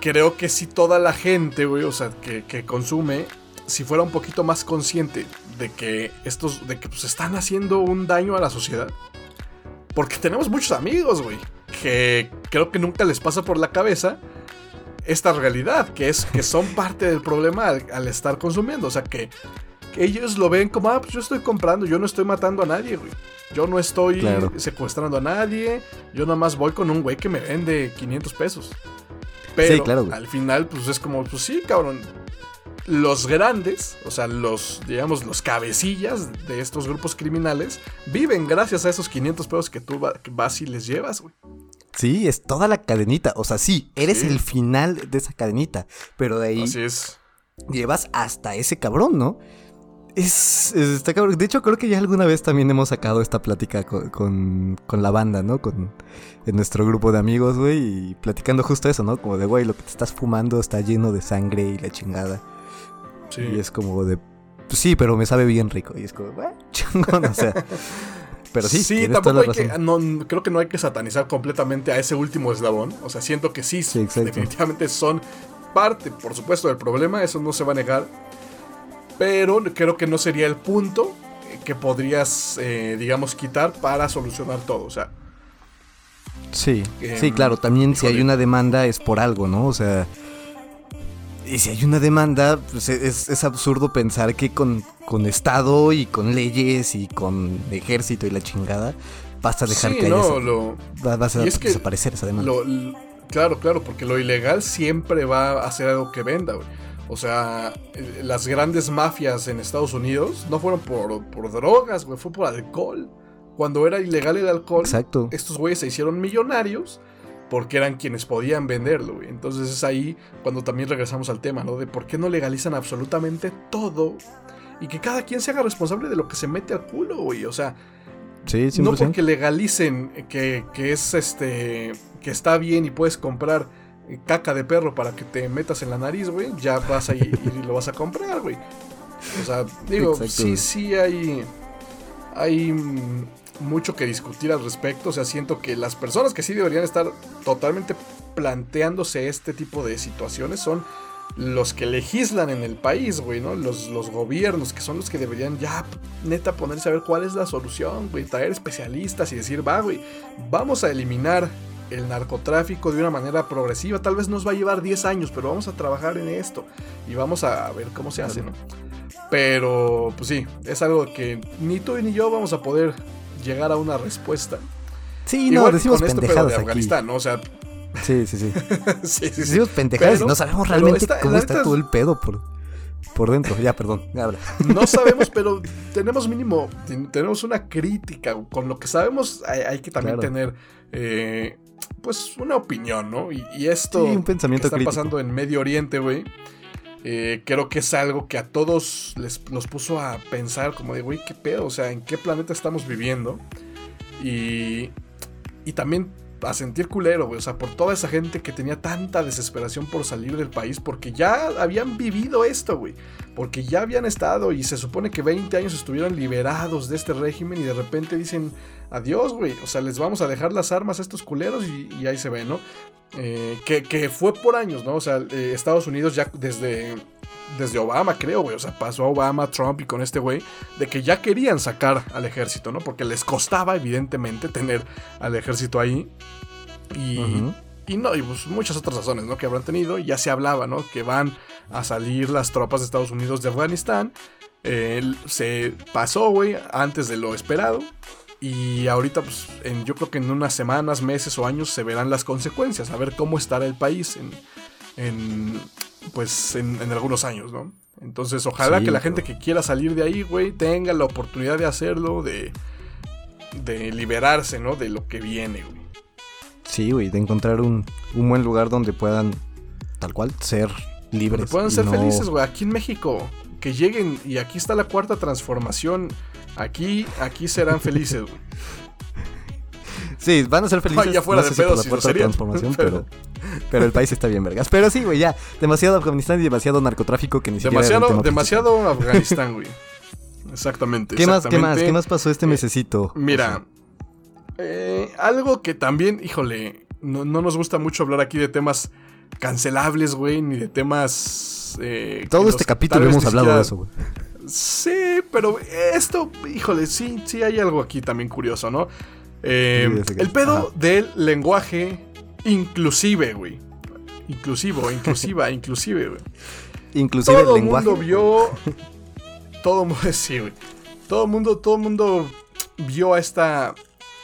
creo que si toda la gente, güey, o sea, que, que consume, si fuera un poquito más consciente de que estos, de que pues están haciendo un daño a la sociedad, porque tenemos muchos amigos, güey, que creo que nunca les pasa por la cabeza esta realidad, que es que son parte del problema al, estar consumiendo. O sea, que, ellos lo ven como, ah, pues yo estoy comprando, yo no estoy matando a nadie, güey. Yo no estoy secuestrando a nadie, yo nada más voy con un güey que me vende 500 pesos. Pero al final, pues es como, pues sí, cabrón, los grandes, o sea, los, digamos, los cabecillas de estos grupos criminales, viven gracias a esos 500 pesos que tú vas y les llevas, güey. Sí, es toda la cadenita. O sea, sí, eres el final de esa cadenita. Pero de ahí. Así es. Llevas hasta ese cabrón, ¿no? Es, está cabrón. De hecho, creo que ya alguna vez también hemos sacado esta plática con, con, la banda, ¿no? Con en nuestro grupo de amigos, güey. Y platicando justo eso, ¿no? Como de, güey, lo que te estás fumando está lleno de sangre y la chingada. Y es como de, pues sí, pero me sabe bien rico. Y es como, bueno, (laughs) chingón, o sea. Pero sí, sí tampoco hay que, no, creo que no hay que satanizar completamente a ese último eslabón. O sea, siento que sí, definitivamente son parte, por supuesto, del problema, eso no se va a negar. Pero creo que no sería el punto que podrías, eh, digamos, quitar para solucionar todo. O sea. Sí, sí, em, claro, también si hay una demanda es por algo, ¿no? O sea, Y si hay una demanda, pues es, es absurdo pensar que con, con Estado y con leyes y con ejército y la chingada vas a dejar Sí, que haya no, esa- lo, va- vas a es que desaparecer esa demanda. Lo- claro, claro, porque lo ilegal siempre va a ser algo que venda, güey. O sea, las grandes mafias en Estados Unidos no fueron por, por drogas, güey, fue por alcohol. Cuando era ilegal el alcohol, Exacto. estos güeyes se hicieron millonarios porque eran quienes podían venderlo, güey. Entonces es ahí cuando también regresamos al tema, ¿no? De por qué no legalizan absolutamente todo y que cada quien se haga responsable de lo que se mete al culo, güey. O sea, Sí, 100%. no porque legalicen que, que es este. que está bien y puedes comprar caca de perro para que te metas en la nariz, güey. Ya vas a ir y lo vas a comprar, güey. O sea, digo, Exacto, sí, sí hay. Hay mucho que discutir al respecto. O sea, siento que las personas que sí deberían estar totalmente planteándose este tipo de situaciones son los que legislan en el país, güey, ¿no? Los, los gobiernos, que son los que deberían ya, neta, ponerse a ver cuál es la solución, güey, traer especialistas y decir, va, güey, vamos a eliminar el narcotráfico de una manera progresiva. Tal vez nos va a llevar 10 años, pero vamos a trabajar en esto y vamos a ver cómo se hace, ¿no? Pero, pues sí, es algo que ni tú ni yo vamos a poder llegar a una respuesta. Sí, no, decimos con esto, pero pendejadas de aquí. Afganistán, ¿no? O sea, Sí, sí, sí. (laughs) sí, sí. Decimos pendejadas Pero- y no sabemos realmente cómo está todo el pedo por, por dentro. Ya, perdón, habla. No (laughs) sabemos, pero tenemos mínimo, ten- tenemos una crítica. Con lo que sabemos hay, hay que también Claro. tener, eh, pues, una opinión, ¿no? Y, y esto Sí, un pensamiento que está crítico. pasando en Medio Oriente, güey, eh, creo que es algo que a todos les los puso a pensar como de, güey, ¿qué pedo? O sea, ¿en qué planeta estamos viviendo? Y, y también a sentir culero, güey. O sea, por toda esa gente que tenía tanta desesperación por salir del país porque ya habían vivido esto, güey. Porque ya habían estado y se supone que 20 años estuvieron liberados de este régimen y de repente dicen adiós, güey. O sea, les vamos a dejar las armas a estos culeros y, ahí se ve, ¿no? Eh, que, que fue por años, ¿no? O sea, eh, Estados Unidos ya desde, desde Obama, creo, güey. O sea, pasó a Obama, Trump y con este güey, de que ya querían sacar al ejército, ¿no? Porque les costaba, evidentemente, tener al ejército ahí. Y, y no, y pues muchas otras razones, ¿no? Que habrán tenido. Y ya se hablaba, ¿no? Que van a salir las tropas de Estados Unidos de Afganistán. Eh, se pasó, güey, antes de lo esperado. Y ahorita, pues, en, yo creo que en unas semanas, meses o años se verán las consecuencias, a ver cómo estará el país en, en, pues, en, en algunos años, ¿no? Entonces, ojalá Sí, que la gente que quiera salir de ahí, güey, tenga la oportunidad de hacerlo, de, de liberarse, ¿no? De lo que viene, güey. Sí, güey, de encontrar un, un buen lugar donde puedan, tal cual, ser libres. Donde puedan ser no- felices, güey. Aquí en México, que lleguen y aquí está la cuarta transformación. Aquí, aquí serán felices, güey. (laughs) Sí, van a ser felices. ya fuera no de sé si por pedo la si transformación, (laughs) pero- pero, el país está bien, vergas. Pero sí, güey, ya. Demasiado Afganistán y demasiado narcotráfico que ni siquiera. Demasiado, principal. demasiado Afganistán, güey. (laughs) Exactamente. ¿Qué más, qué más? ¿Qué más pasó este Eh, mesecito? Mira, eh, algo que también, híjole, no, no nos gusta mucho hablar aquí de temas cancelables, güey, ni de temas... eh, Todo este los- capítulo hemos hablado de siquiera- eso, güey. Sí, pero esto, híjole, sí, sí hay algo aquí también curioso, ¿no? Eh, Sí, el pedo ajá. del lenguaje inclusive, güey. Inclusivo, inclusiva, (laughs) inclusive, güey. Inclusive todo el lenguaje. mundo vio. Todo mundo. (laughs) Sí, güey. Todo el mundo, todo el mundo vio a esta.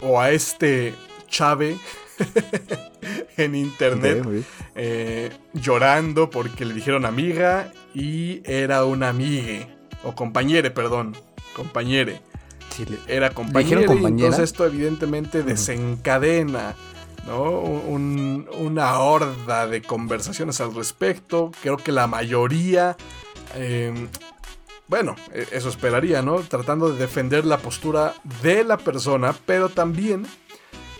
O a este Chave. (laughs) en internet. Eh, llorando porque le dijeron amiga. Y era una amigue. O compañere, perdón. Compañere. Sí, Era compañera. dijeron Y compañera? entonces esto evidentemente desencadena. ¿no? Un- una horda de conversaciones al respecto. Creo que la mayoría. eh, bueno, eh, eso esperaría, ¿no? Tratando de defender la postura de la persona, pero también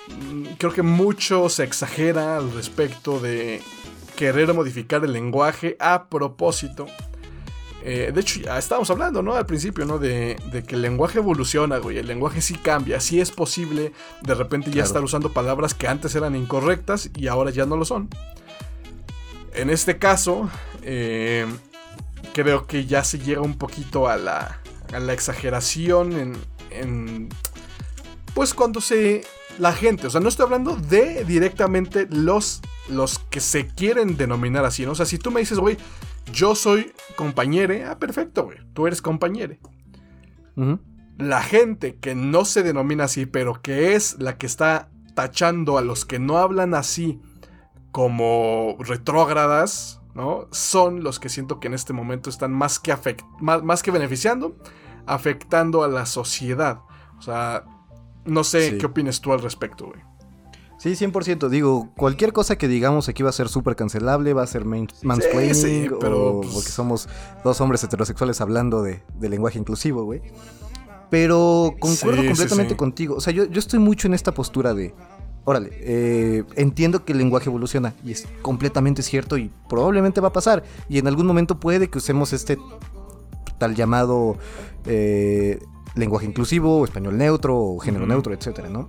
mm, creo que mucho se exagera al respecto de querer modificar el lenguaje a propósito. Eh, de hecho, ya estábamos hablando, ¿no? Al principio, ¿no? De, de que el lenguaje evoluciona, güey. El lenguaje sí cambia. Sí es posible de repente ya Claro. estar usando palabras que antes eran incorrectas y ahora ya no lo son. En este caso, eh, creo que ya se llega un poquito a la, a la exageración en, en, Pues cuando se... La gente, o sea, no estoy hablando de directamente los, los que se quieren denominar así, ¿no? O sea, si tú me dices, güey, yo soy compañere, ah, perfecto, güey, tú eres compañere. La gente que no se denomina así, pero que es la que está tachando a los que no hablan así como retrógradas, ¿no? Son los que siento que en este momento están más que, más, que beneficiando, afectando a la sociedad. O sea, no sé qué opinas tú al respecto, güey. Sí, 100%. Digo, cualquier cosa que digamos aquí va a ser súper cancelable, va a ser mansplaining, pero pues porque somos dos hombres heterosexuales hablando de, lenguaje inclusivo, güey. Pero concuerdo completamente contigo. O sea, yo, yo estoy mucho en esta postura de órale, eh, entiendo que el lenguaje evoluciona y es completamente cierto y probablemente va a pasar. Y en algún momento puede que usemos este tal llamado eh, lenguaje inclusivo, o español neutro, o género neutro, etcétera, ¿no?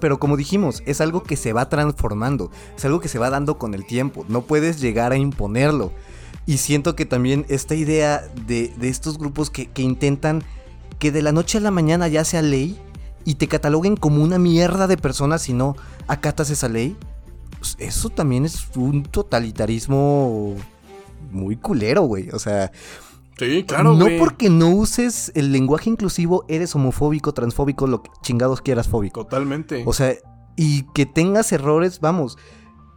Pero como dijimos, es algo que se va transformando, es algo que se va dando con el tiempo, no puedes llegar a imponerlo. Y siento que también esta idea de, estos grupos que, que intentan que de la noche a la mañana ya sea ley, y te cataloguen como una mierda de persona si no acatas esa ley, pues eso también es un totalitarismo muy culero, güey. O sea, Sí, claro, No porque no uses el lenguaje inclusivo eres homofóbico, transfóbico, lo que chingados quieras fóbico. Totalmente. O sea, y que tengas errores, vamos,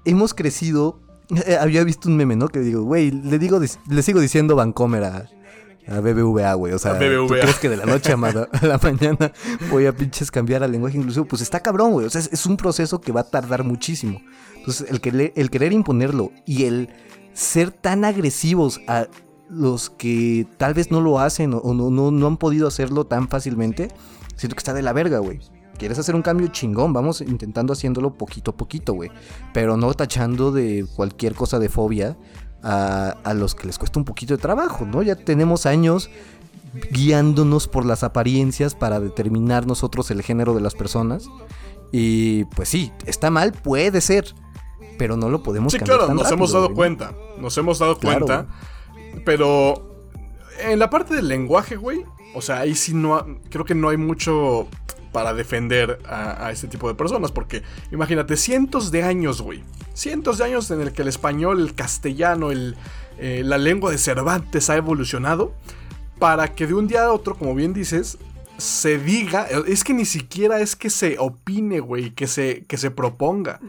hemos crecido. había visto un meme, ¿no? Que digo, güey, le digo, le sigo diciendo Vancomer a, a BBVA, güey. O sea, ¿tú crees que de la noche (laughs) a, la mañana voy a pinches cambiar al lenguaje inclusivo? Pues está cabrón, güey. O sea, es, un proceso que va a tardar muchísimo. Entonces, el, el querer imponerlo y el ser tan agresivos a los que tal vez no lo hacen o no, no, no han podido hacerlo tan fácilmente, siento que está de la verga, güey. Quieres hacer un cambio chingón, vamos intentando haciéndolo poquito a poquito, güey. Pero no tachando de cualquier cosa de fobia a, los que les cuesta un poquito de trabajo, ¿no? Ya tenemos años guiándonos por las apariencias para determinar nosotros el género de las personas. Y pues sí, está mal, puede ser, pero no lo podemos sí, claro, nos hemos dado cuenta, nos hemos dado cuenta, pero en la parte del lenguaje, güey, o sea, ahí sí no, creo que no hay mucho para defender a, este tipo de personas. Porque imagínate, cientos de años, güey. Cientos de años en el que el español, el castellano, el, eh, la lengua de Cervantes ha evolucionado. Para que de un día a otro, como bien dices, se diga. Es que ni siquiera es que se opine, güey, que se, que se proponga.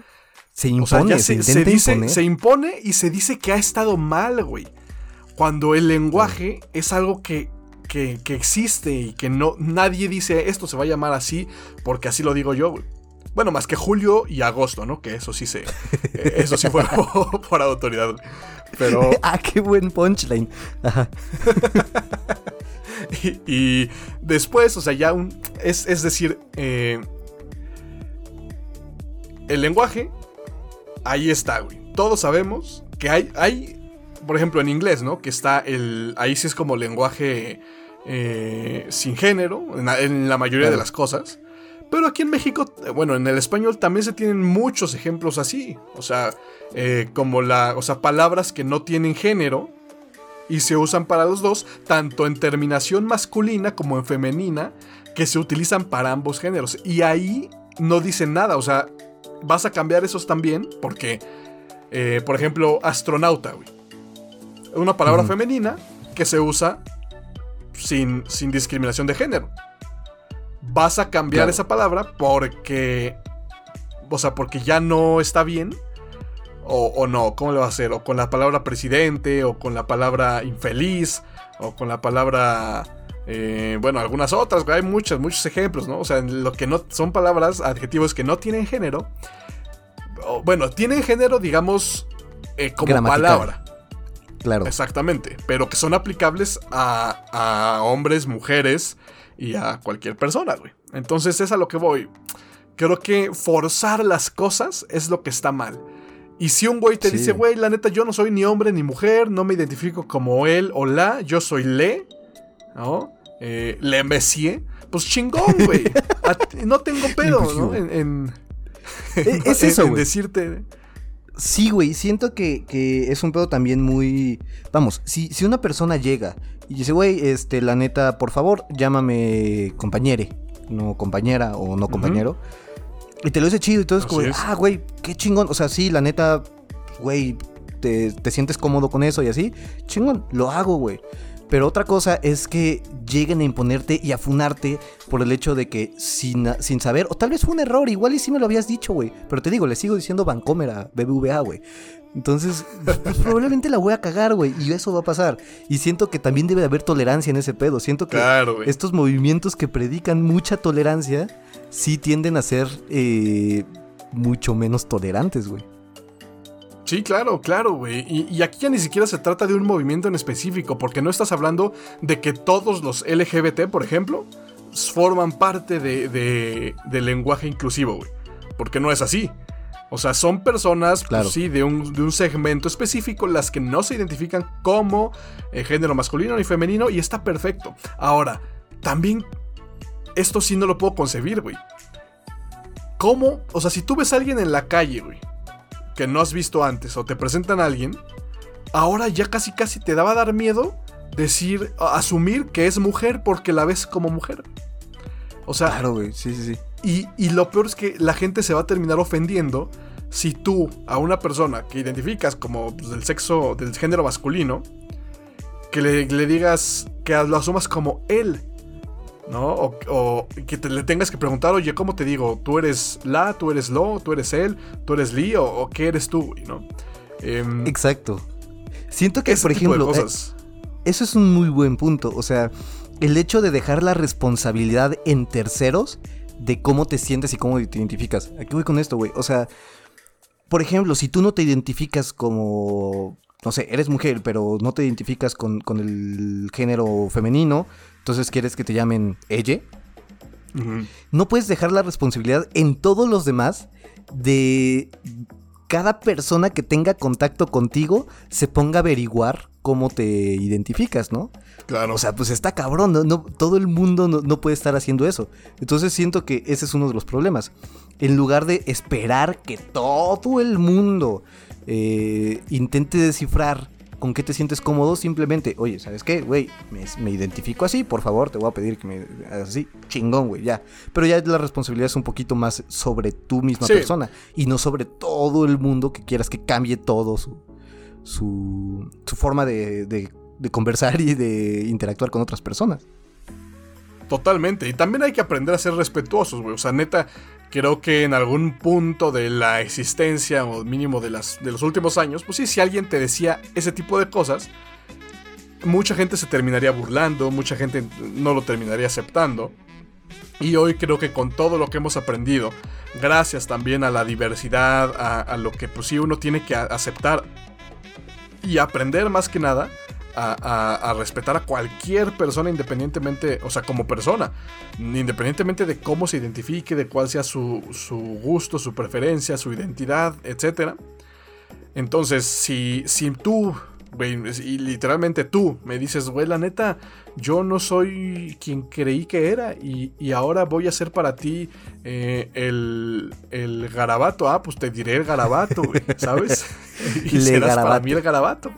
Se impone, se, dice, se impone y se dice que ha estado mal, güey. Cuando el lenguaje es algo que que, existe y que no nadie dice esto se va a llamar así porque así lo digo yo, Bueno, más que julio y agosto, ¿no? Que eso sí se. (laughs) Eh, eso sí fue (laughs) por, autoridad. Pero. (laughs) ah, qué buen punchline. y, después, o sea, ya un. Es, decir, eh, el lenguaje. Ahí está, güey. Todos sabemos que hay, hay por ejemplo, en inglés, ¿no? Que está el. Ahí sí es como lenguaje eh, sin género, en la, mayoría de las cosas. Pero aquí en México, eh, bueno, en el español también se tienen muchos ejemplos así. O sea, eh, como la. O sea, palabras que no tienen género. Y se usan para los dos, tanto en terminación masculina como en femenina, que se utilizan para ambos géneros. Y ahí no dicen nada. O sea, vas a cambiar esos también, porque, por ejemplo, astronauta, güey una palabra femenina que se usa sin, sin, discriminación de género. Vas a cambiar esa palabra porque. O sea, porque ya no está bien. O, no, ¿cómo le va a hacer? O con la palabra presidente, o con la palabra infeliz, o con la palabra. Eh, bueno, algunas otras, hay muchos, muchos ejemplos, ¿no? O sea, lo que no son palabras, adjetivos que no tienen género. bueno, tienen género, digamos, eh, como palabra. Claro. Exactamente. Pero que son aplicables a, hombres, mujeres y a cualquier persona, güey. Entonces es a lo que voy. Creo que forzar las cosas es lo que está mal. Y si un güey te dice, güey, la neta, yo no soy ni hombre ni mujer, no me identifico como él o la, yo soy le, ¿no? Eh, le Messier, pues chingón, güey. (laughs) no tengo pedo, ¿no? En, e, es (laughs) eso, en decirte. Sí, güey, siento que, es un pedo también muy... Vamos, si, si una persona llega y dice, güey, este, la neta, por favor, llámame compañere, no compañera o no compañero. Y te lo dice chido y todo es como, ah, güey, qué chingón. O sea, sí, la neta, güey, te, te sientes cómodo con eso y así, chingón, lo hago, güey. Pero otra cosa es que lleguen a imponerte y a funarte por el hecho de que sin, sin saber, o tal vez fue un error, igual y sí me lo habías dicho, güey. Pero te digo, le sigo diciendo Vancomer a BBVA, güey. Entonces, pues, probablemente la voy a cagar, güey. Y eso va a pasar. Y siento que también debe haber tolerancia en ese pedo. Siento que estos movimientos que predican mucha tolerancia, sí tienden a ser eh, mucho menos tolerantes, güey. Sí, claro, claro, güey. Y, aquí ya ni siquiera se trata de un movimiento en específico, porque no estás hablando de que todos los LGBT, por ejemplo, forman parte de, del lenguaje inclusivo, güey. Porque no es así. O sea, son personas, pues, sí, de un, segmento específico, las que no se identifican como eh, género masculino ni femenino, y está perfecto. Ahora, también, esto sí no lo puedo concebir, güey. ¿Cómo? O sea, si tú ves a alguien en la calle, güey, que no has visto antes o te presentan a alguien, ahora ya casi casi te daba a dar miedo decir, asumir que es mujer porque la ves como mujer. O sea, claro, güey, sí, sí, sí. Y, y, lo peor es que la gente se va a terminar ofendiendo si tú a una persona que identificas como pues, del sexo, del género masculino, que le, le digas, que lo asumas como él. ¿No? O, que te, le tengas que preguntar, oye, ¿cómo te digo? ¿Tú eres la, tú eres lo, tú eres él, tú eres Lee o, qué eres tú, ¿no? Em, Exacto. Siento que, por ejemplo, eh, eso es un muy buen punto. O sea, el hecho de dejar la responsabilidad en terceros de cómo te sientes y cómo te identificas. Aquí voy con esto, güey. O sea, por ejemplo, si tú no te identificas como no sé, eres mujer, pero no te identificas con, con, el género femenino, entonces quieres que te llamen ella. No puedes dejar la responsabilidad en todos los demás de cada persona que tenga contacto contigo se ponga a averiguar cómo te identificas, ¿no? Claro. O sea, pues está cabrón, no, todo el mundo no, puede estar haciendo eso. Entonces siento que ese es uno de los problemas. En lugar de esperar que todo el mundo eh, intente descifrar con qué te sientes cómodo, simplemente, oye, ¿sabes qué, güey? Me, identifico así, por favor, te voy a pedir que me hagas así, chingón, güey, ya. Pero ya la responsabilidad es un poquito más sobre tu misma persona y no sobre todo el mundo que quieras que cambie todo su, su, su forma de, de, de conversar y de interactuar con otras personas. Totalmente. Y también hay que aprender a ser respetuosos, güey. O sea, neta, creo que en algún punto de la existencia o mínimo de, las, de los últimos años, pues sí, si alguien te decía ese tipo de cosas, mucha gente se terminaría burlando, mucha gente no lo terminaría aceptando. Y hoy creo que con todo lo que hemos aprendido, gracias también a la diversidad, a, lo que pues sí uno tiene que aceptar y aprender más que nada, a, respetar a cualquier persona independientemente, o sea, como persona, independientemente de cómo se identifique, de cuál sea su, gusto, su preferencia, su identidad, etc. Entonces, si, si tú, y literalmente tú me dices, güey, la neta, yo no soy quien creí que era y, ahora voy a ser para ti eh, el, el, garabato, ah, pues te diré el garabato, ¿sabes? (laughs) (laughs) y serás para mí el garabato.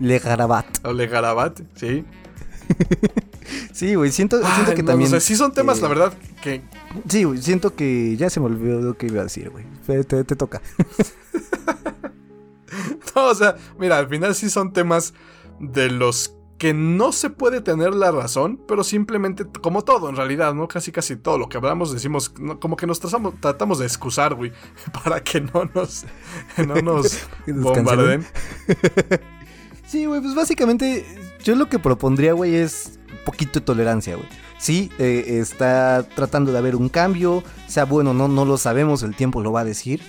Le Garabat. O Le Garabat, sí. sí, güey, siento, que también... O sea, sí son temas, la verdad, que... Sí, güey, siento que ya se me olvidó lo que iba a decir, güey. Te, toca. (laughs) no, o sea, mira, al final sí son temas de los que no se puede tener la razón, pero simplemente, como todo en realidad, ¿no? Casi casi todo lo que hablamos decimos, como que nos tratamos, tratamos de excusar, güey, (laughs) para que no nos, no nos (laughs) bombarden. Sí, güey, pues básicamente yo lo que propondría, güey, es un poquito de tolerancia, güey. Sí, eh, está tratando de haber un cambio, sea bueno, no, no lo sabemos, el tiempo lo va a decir,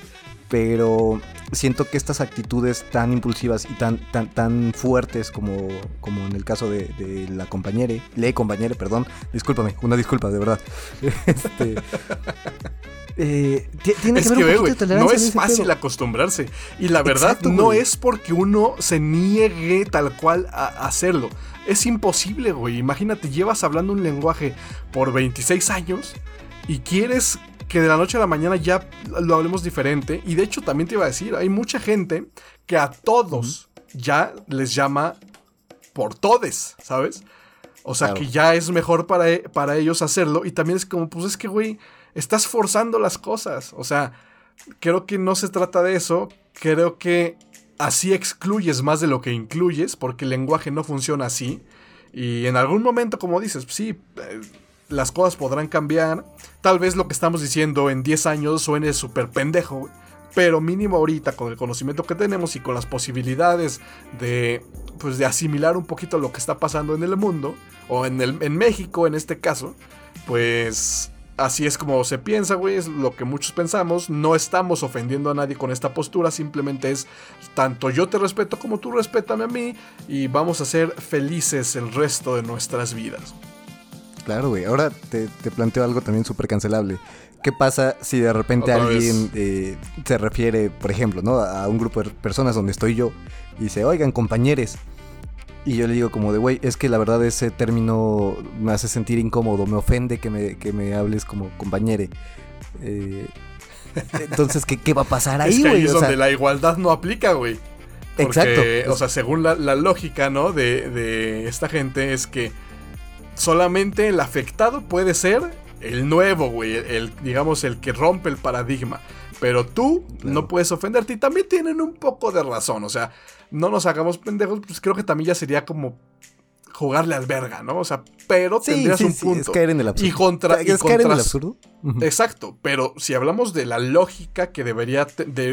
pero siento que estas actitudes tan impulsivas y tan, tan, tan fuertes como, como en el caso de, la compañera, le compañera, perdón, discúlpame, una disculpa, de verdad. (laughs) este, eh, tiene que, haber No es fácil acostumbrarse. Y la verdad no es porque uno se niegue tal cual a hacerlo. Es imposible, güey. Imagínate, llevas hablando un lenguaje por 26 años y quieres que de la noche a la mañana ya lo hablemos diferente. Y de hecho también te iba a decir, hay mucha gente que a todos ya les llama por todes, ¿sabes? O sea, que ya es mejor para, para ellos hacerlo. Y también es como, pues es que, güey, estás forzando las cosas. O sea, creo que no se trata de eso. Creo que así excluyes más de lo que incluyes, porque el lenguaje no funciona así. Y en algún momento, como dices, sí, eh, las cosas podrán cambiar. Tal vez lo que estamos diciendo en 10 años suene súper pendejo, pero mínimo ahorita con el conocimiento que tenemos y con las posibilidades de, pues, de asimilar un poquito lo que está pasando en el mundo, o en, el, en México en este caso, pues así es como se piensa, güey, es lo que muchos pensamos. No estamos ofendiendo a nadie con esta postura, simplemente es tanto yo te respeto como tú respétame a mí y vamos a ser felices el resto de nuestras vidas. Claro, güey. Ahora te, planteo algo también súper cancelable. ¿Qué pasa si de repente alguien eh, se refiere, por ejemplo, ¿no? a un grupo de personas donde estoy yo y dice, oigan, compañeros, y yo le digo como de, güey, es que la verdad ese término me hace sentir incómodo, me ofende que me, que me hables como compañere. Eh, entonces, ¿qué, ¿qué, va a pasar ahí, güey? Es ahí es donde la igualdad no aplica, güey. Exacto. O sea, según la, lógica, ¿no? De, de, esta gente es que solamente el afectado puede ser el nuevo, güey. El, digamos, el que rompe el paradigma. Pero tú no puedes ofenderte. Y también tienen un poco de razón. O sea, no nos hagamos pendejos, pues creo que también ya sería como jugarle al verga, ¿no? O sea, pero tendrías un punto. Es caer en el absurdo. Y contra. ¿Es caer en el absurdo? Exacto. Pero si hablamos de la lógica que debería.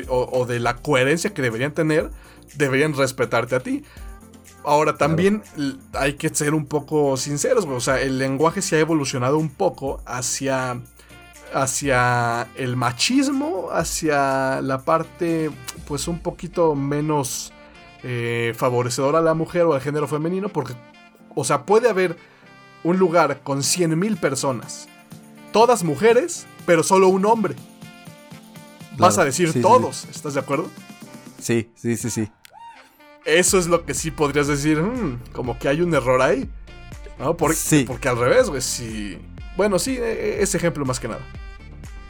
o, de la coherencia que deberían tener, deberían respetarte a ti. Ahora, también hay que ser un poco sinceros, O sea, el lenguaje se ha evolucionado un poco hacia. hacia el machismo, hacia la parte, pues, un poquito menos eh, favorecedor a la mujer o al género femenino, porque, o sea, puede haber un lugar con 100.000 personas, todas mujeres, pero solo un hombre. Vas a decir todos, ¿estás de acuerdo? Sí, sí, sí, sí. Eso es lo que sí podrías decir, hmm, como que hay un error ahí. ¿No? Porque, sí. porque al revés, güey, sí. Bueno, sí, e, e, ese ejemplo más que nada.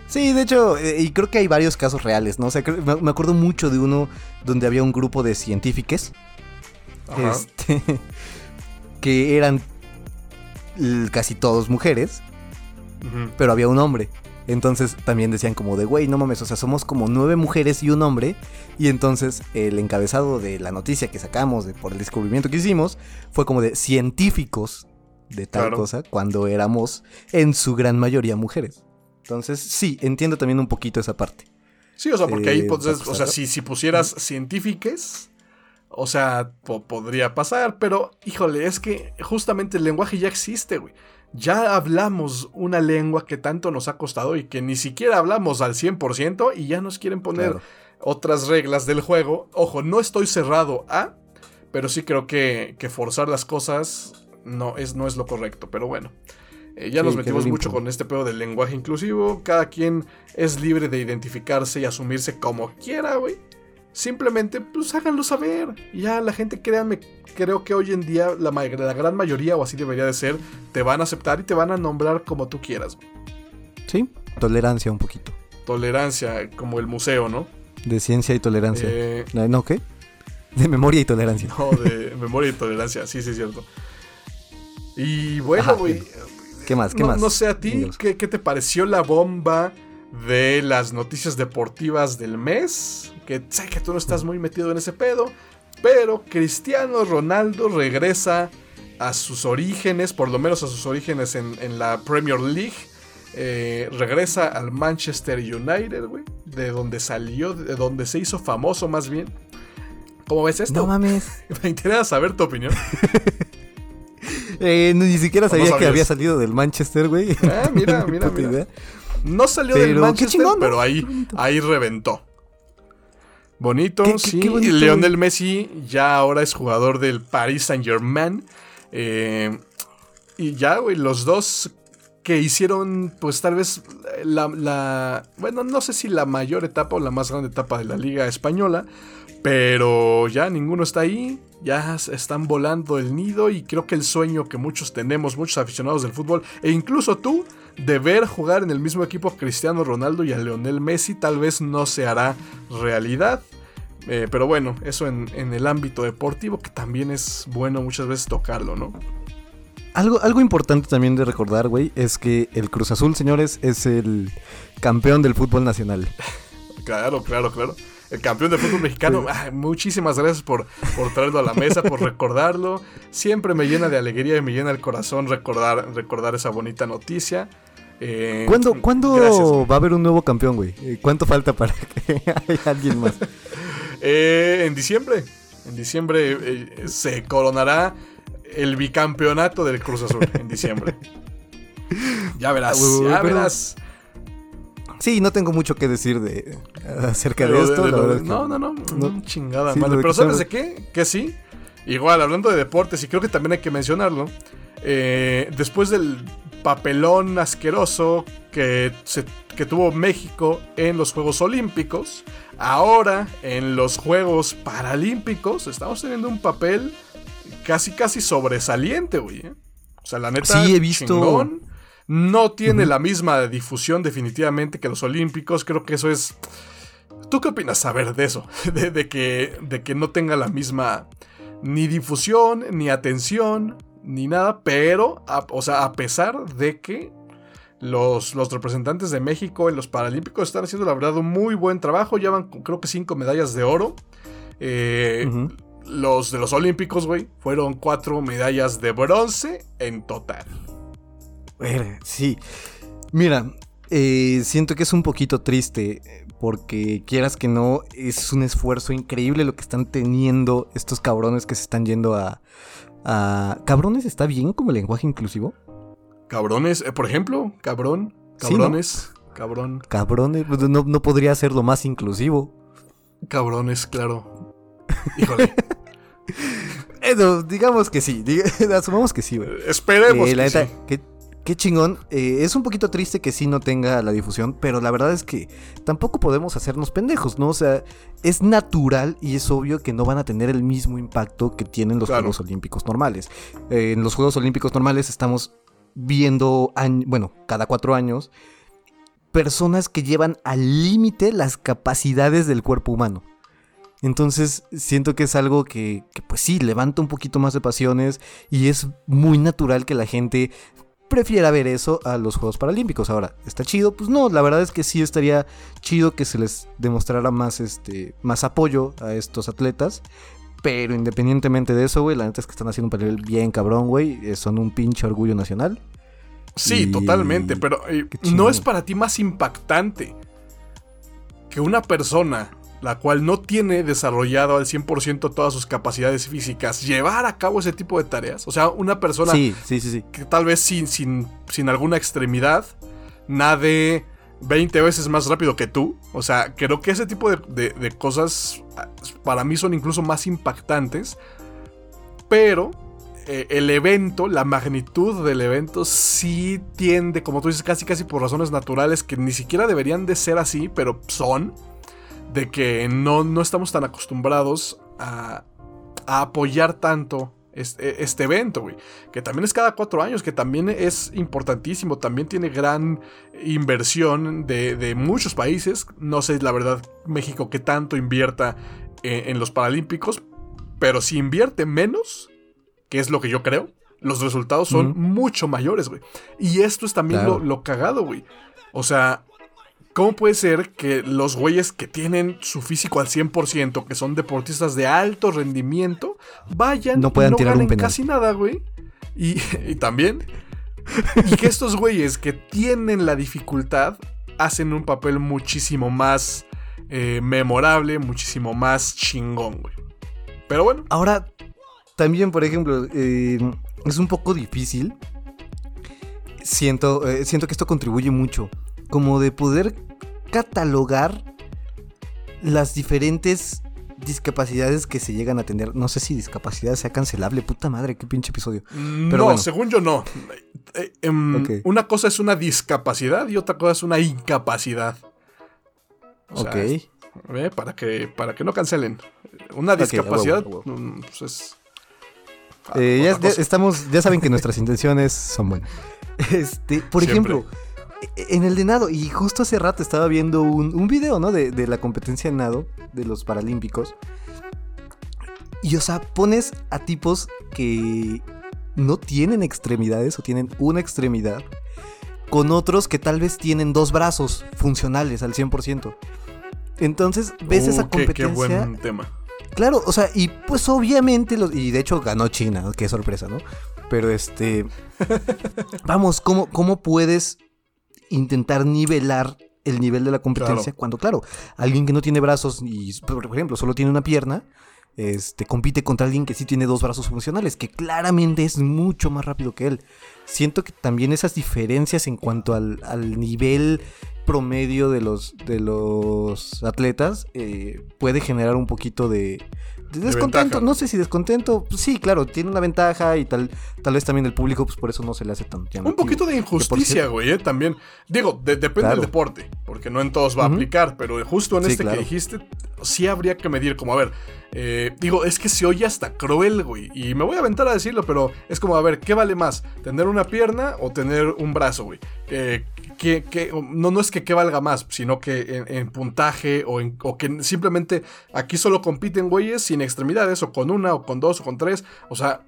Sí, de hecho, eh, y creo que hay varios casos reales, ¿no? O sea, me acuerdo mucho de uno donde había un grupo de científicos este, (laughs) que eran casi todos mujeres, pero había un hombre. Entonces también decían como de, güey, no mames, o sea, somos como nueve mujeres y un hombre. Y entonces el encabezado de la noticia que sacamos de, por el descubrimiento que hicimos fue como de científicos de tal cosa cuando éramos en su gran mayoría mujeres. Entonces, sí, entiendo también un poquito esa parte. Sí, o sea, porque ahí, pues, o sea, si, si pusieras científicos, o sea, podría pasar, pero, híjole, es que justamente el lenguaje ya existe, güey. Ya hablamos una lengua que tanto nos ha costado y que ni siquiera hablamos al 100% y ya nos quieren poner otras reglas del juego. Ojo, no estoy cerrado a, pero sí creo que, que forzar las cosas no es, no es lo correcto, pero bueno. Eh, ya nos metimos mucho con este pedo del lenguaje inclusivo. Cada quien es libre de identificarse y asumirse como quiera, güey. Simplemente, pues háganlo saber. Ya la gente, créanme, creo que hoy en día la, la, gran mayoría, o así debería de ser, te van a aceptar y te van a nombrar como tú quieras. Sí, tolerancia un poquito. Tolerancia, como el museo, ¿no? De ciencia y tolerancia. Eh, ¿No qué? De memoria y tolerancia. No, de (laughs) memoria y tolerancia, sí, sí, es cierto. Y bueno, güey, ¿Qué más? ¿Qué no, más? No sé a ti, ¿qué, te pareció la bomba de las noticias deportivas del mes? Que sé que tú no estás muy metido en ese pedo, pero Cristiano Ronaldo regresa a sus orígenes, por lo menos a sus orígenes en, la Premier League. Eh, regresa al Manchester United, güey, de donde salió, de donde se hizo famoso más bien. ¿Cómo ves esto? No mames. (laughs) Me interesa saber tu opinión. (laughs) Eh, ni siquiera sabía que había salido del Manchester, güey. Ah, mira, (laughs) mira, mira. No salió del Manchester, pero ahí, ahí reventó. Bonito, sí. Qué Lionel Messi ya ahora es jugador del Paris Saint Germain. Eh, y ya, güey, los dos que hicieron, pues tal vez la, la, Bueno, no sé si la mayor etapa o la más grande etapa de la Liga Española. Pero ya ninguno está ahí, ya están volando el nido y creo que el sueño que muchos tenemos, muchos aficionados del fútbol, e incluso tú, de ver jugar en el mismo equipo a Cristiano Ronaldo y a Leonel Messi, tal vez no se hará realidad. Eh, pero bueno, eso en, el ámbito deportivo, que también es bueno muchas veces tocarlo, ¿no? Algo, algo importante también de recordar, güey, es que el Cruz Azul, señores, es el campeón del fútbol nacional. (laughs) Claro, claro, claro. El campeón de fútbol mexicano, muchísimas gracias por, por traerlo a la mesa, por recordarlo. Siempre me llena de alegría y me llena el corazón recordar, recordar esa bonita noticia. Eh, ¿Cuándo, (laughs) ¿cuándo va a haber un nuevo campeón, güey? Eh, ¿Cuánto falta para (laughs) que haya alguien más? (laughs) Eh, en diciembre. En diciembre eh, se coronará el bicampeonato del Cruz Azul. En diciembre. ya verás, ya verás. Sí, no tengo mucho que decir de acerca de esto. no, no, no, no, chingada madre. Pero ¿sabes de qué? Que sí. Igual, hablando de deportes, y creo que también hay que mencionarlo. después del papelón asqueroso que, que tuvo México en los Juegos Olímpicos. Ahora, en los Juegos Paralímpicos, estamos teniendo un papel casi, casi sobresaliente, güey. ¿eh? O sea, la neta, sí, he visto... no tiene la misma difusión definitivamente que los Olímpicos. Creo que eso es... ¿Tú qué opinas saber de eso? (laughs) De, que, de que no tenga la misma ni difusión, ni atención, ni nada, pero, o sea, a pesar de que los, los, representantes de México en los Paralímpicos están haciendo, la verdad, un muy buen trabajo. Llevan, creo que, cinco medallas de oro. Eh, los de los Olímpicos, güey, fueron cuatro medallas de bronce en total. Sí. Mira, eh, siento que es un poquito triste porque quieras que no, es un esfuerzo increíble lo que están teniendo estos cabrones que se están yendo a, ¿Cabrones está bien como lenguaje inclusivo? Cabrones, eh, por ejemplo, cabrón, cabrones, cabrón. Cabrones, pues, no, no podría ser lo más inclusivo. Cabrones, claro. Híjole. (laughs) Eh, digamos que sí, (laughs) asumamos que sí, güey. Esperemos eh, que sí. Qué chingón. Eh, es un poquito triste que sí no tenga la difusión, pero la verdad es que tampoco podemos hacernos pendejos, ¿no? O sea, es natural y es obvio que no van a tener el mismo impacto que tienen los Juegos Olímpicos normales. Eh, en los Juegos Olímpicos normales estamos viendo, bueno, cada cuatro años, personas que llevan al límite las capacidades del cuerpo humano. Entonces siento que es algo que, que, pues sí, levanta un poquito más de pasiones y es muy natural que la gente prefiera ver eso a los Juegos Paralímpicos. Ahora, ¿está chido? Pues no, la verdad es que sí estaría chido que se les demostrara más, este, más apoyo a estos atletas. Pero independientemente de eso, güey, la neta es que están haciendo un papel bien cabrón, güey. Eh, son un pinche orgullo nacional. Sí, totalmente, pero eh, no es para ti más impactante que una persona la cual no tiene desarrollado al 100% todas sus capacidades físicas, llevar a cabo ese tipo de tareas. O sea, una persona que tal vez sin, sin, sin alguna extremidad nade 20 veces más rápido que tú. O sea, creo que ese tipo de, cosas ah, para mí son incluso más impactantes. Pero eh, el evento, la magnitud del evento sí tiende, como tú dices, casi casi por razones naturales que ni siquiera deberían de ser así, pero son de que no, no estamos tan acostumbrados a, apoyar tanto este, este, evento, güey. Que también es cada cuatro años, que también es importantísimo, también tiene gran inversión de, muchos países. No sé, la verdad, México qué tanto invierta en, los Paralímpicos, pero si invierte menos, que es lo que yo creo, los resultados son mucho mayores, güey. Y esto es también lo, lo cagado, güey. O sea, ¿Cómo puede ser que los güeyes que tienen su físico al 100%, que son deportistas de alto rendimiento, vayan no puedan y no tirar ganen casi nada, güey? Y, también. y que estos güeyes que tienen la dificultad hacen un papel muchísimo más eh, memorable, muchísimo más chingón, güey. Pero bueno. Ahora, también, por ejemplo, eh, es un poco difícil. Siento, eh, siento que esto contribuye mucho. Como de poder catalogar las diferentes discapacidades que se llegan a tener. No sé si discapacidad sea cancelable. Puta madre, qué pinche episodio. Pero no, según yo no. Eh, em, una cosa es una discapacidad y otra cosa es una incapacidad. ok. para, que, para que no cancelen. Una discapacidad mm, pues es... Eh, ya, estamos, ya saben que nuestras (laughs) intenciones son buenas. Este, por ejemplo, en el de nado, y justo hace rato estaba viendo un, un video, ¿no? De, de, la competencia de nado de los Paralímpicos. Y, o sea, pones a tipos que no tienen extremidades o tienen una extremidad, con otros que tal vez tienen dos brazos funcionales al 100%. Entonces, ves esa Uh, qué- competencia. Qué, buen tema. Claro, o sea, y pues obviamente, los- y de hecho ganó China, qué sorpresa, ¿no? Pero este, (laughs) vamos, ¿cómo, ¿cómo puedes intentar nivelar el nivel de la competencia Claro. cuando, claro, alguien que no tiene brazos y, por ejemplo, solo tiene una pierna, este, compite contra alguien que sí tiene dos brazos funcionales, que claramente es mucho más rápido que él. Siento que también esas diferencias en cuanto al, al nivel promedio de los, de los atletas eh, puede generar un poquito de, de descontento. no sé si descontento, pues sí, claro, tiene una ventaja y tal, tal vez también el público, pues por eso no se le hace tan Un poquito de injusticia, güey, eh, también. Digo, de- depende Claro. del deporte, porque no en todos va a aplicar, pero justo en Sí, este claro. que dijiste, sí habría que medir, como, a ver, eh, digo, es que se oye hasta cruel, güey, y me voy a aventar a decirlo, pero es como, a ver, ¿qué vale más? ¿Tener una pierna o tener un brazo, güey? Eh, ¿qué- qué- no, no es que valga más, sino que en, en puntaje o, en- o que simplemente aquí solo compiten güeyes sin extremidades, o con una, o con dos, o con tres, o sea,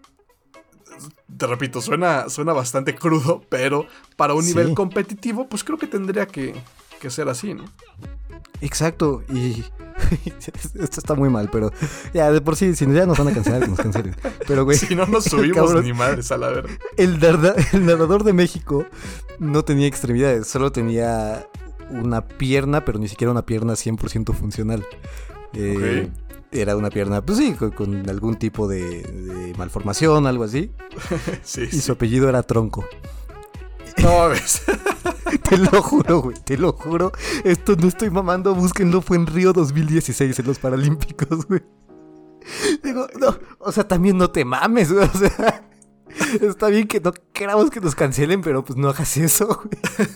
te repito, suena, suena bastante crudo, pero para un Sí. nivel competitivo, pues creo que tendría que, que ser así, ¿no? Exacto, y (laughs) esto está muy mal, pero ya de por sí, si ya nos van a cancelar, que nos cancelen. Pero güey, (laughs) Si no nos (laughs) subimos cabrón. ni madres a la verga. el, el nadador de México no tenía extremidades, solo tenía una pierna, pero ni siquiera una pierna 100% funcional. Eh, Era una pierna, pues sí, con, con algún tipo de, de malformación, algo así. Sí, Y sí. su apellido era Tronco. No, ves. (laughs) Te lo juro, güey, te lo juro. Esto no estoy mamando, búsquenlo, fue en Río 2016 en los Paralímpicos, güey. Digo, no, o sea, también no te mames, güey, o sea. (laughs) Está bien que no queramos que nos cancelen, pero pues no hagas eso, güey.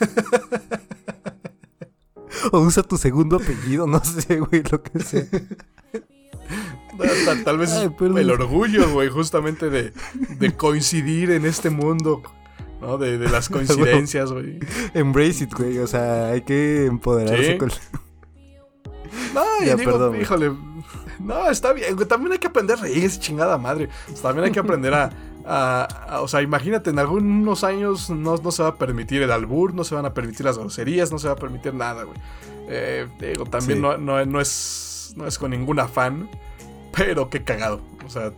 O usa tu segundo apellido, no sé, güey, lo que sea. Tal, vez es Ay, el orgullo, güey, justamente de, de coincidir en este mundo, ¿no? De, de las (laughs) coincidencias, güey. Embrace it, güey, o sea, hay que empoderarse Sí. con... (laughs) No, (laughs) y Ya, digo, perdón, híjole. No, está bien. También hay que aprender a reírse, chingada madre. También hay que aprender a, a- a- O sea, imagínate, en algunos años no, no se va a permitir el albur, no se van a permitir las groserías, no se va a permitir nada, güey. Eh, digo, también Sí. no, no- no es, no es con ningún afán, pero qué cagado. O sea.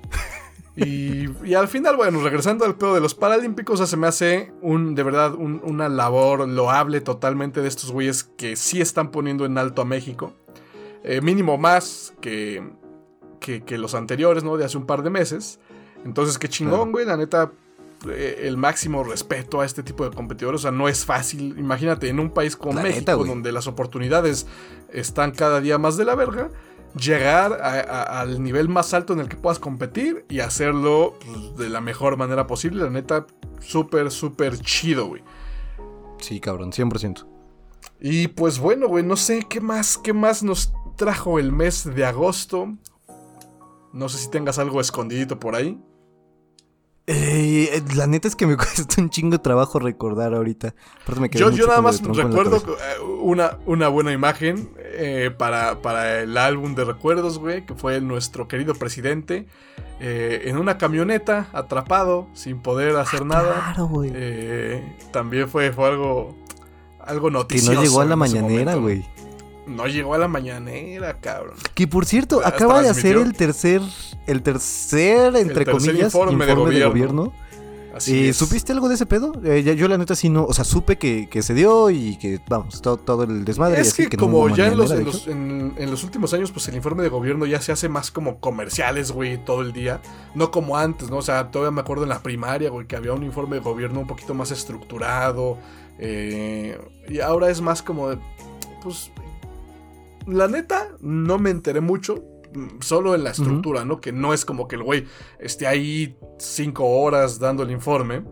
Y, y al final, bueno, regresando al pedo de los Paralímpicos, o sea, se me hace un, de verdad, un- una labor loable totalmente de estos güeyes que sí están poniendo en alto a México. Eh, mínimo más que, que, que los anteriores, ¿no? De hace un par de meses. Entonces, qué chingón, güey. La neta, eh, el máximo respeto a este tipo de competidores. O sea, no es fácil. Imagínate, en un país como La México, neta, donde las oportunidades están cada día más de la verga, llegar a- a- al nivel más alto en el que puedas competir y hacerlo pues, de la mejor manera posible. La neta, súper, súper chido, güey. Sí, cabrón, 100%. Y pues bueno, güey, no sé qué más, qué más nos trajo el mes de agosto. No sé si tengas algo escondidito por ahí. Eh, la neta es que me (laughs) cuesta un chingo de trabajo recordar ahorita. Me Yo, yo nada más recuerdo eh, una, una buena imagen eh, para, para el álbum de recuerdos, güey, que fue nuestro querido presidente eh, en una camioneta, atrapado, sin poder hacer nada. Claro, güey. Eh, también fue, fue algo, algo que noticioso. no llegó a la mañanera, güey. No llegó a la mañanera, cabrón. Que por cierto, acaba de hacer el tercer, el tercer, entre tercer comillas, informe informe, de de gobierno. Así es. ¿Supiste algo de ese pedo? Eh, yo la neta sí no, o sea, supe que, que se dio y que, vamos, todo, todo el desmadre. y Es así, que, como ya en los, mañanera, en, de los, en- en los últimos años, pues el informe de gobierno ya se hace más como comerciales, güey, todo el día. No como antes, ¿no? O sea, todavía me acuerdo en la primaria, güey, que había un informe de gobierno un poquito más estructurado. eh, y ahora es más como de, pues, la neta, no me enteré mucho. Solo en la estructura, ¿no? Que no es como que el güey esté ahí cinco horas dando el informe.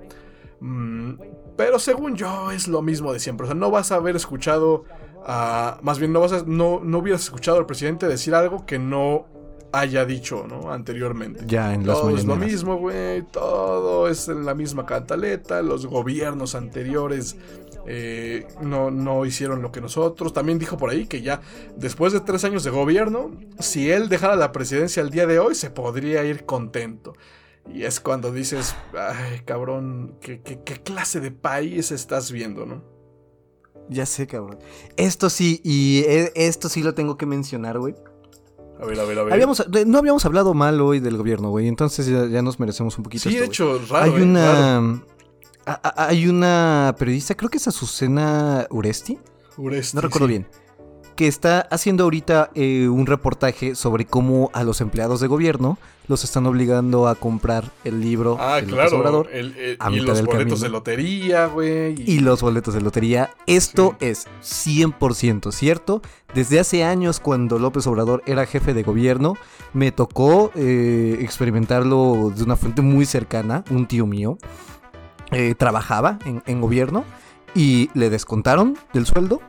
Mm, pero según yo es lo mismo de siempre. O sea, no vas a haber escuchado a... Más bien no vas a... No, no hubieras escuchado al presidente decir algo que no haya dicho, ¿no? Anteriormente. Ya en las Todo es lo mismo, güey. Todo es en la misma cantaleta. Los gobiernos anteriores eh, no, no hicieron lo que nosotros. También dijo por ahí que ya después de tres años de gobierno, si él dejara la presidencia el día de hoy, se podría ir contento. Y es cuando dices, ay, cabrón, ¿qué, qué, qué clase de país estás viendo, no? Ya sé, cabrón. Esto sí, y e- esto sí lo tengo que mencionar, güey. A ver, a ver, a ver. Habíamos, no habíamos hablado mal hoy del gobierno, güey. Entonces ya, ya nos merecemos un poquito. sí, esto, hecho, raro. hay eh, raro. Una. a- a- Hay una periodista, creo que es Azucena Uresti. Uresti, No recuerdo sí. bien. Que está haciendo ahorita eh, un reportaje sobre cómo a los empleados de gobierno los están obligando a comprar el libro Ah, de López claro. Obrador el- el- a y los boletos camino. de lotería, güey. y los boletos de lotería. Esto Sí. es 100% cierto. Desde hace años, cuando López Obrador era jefe de gobierno, me tocó eh, experimentarlo de una fuente muy cercana. Un tío mío eh, trabajaba en, en gobierno y le descontaron del sueldo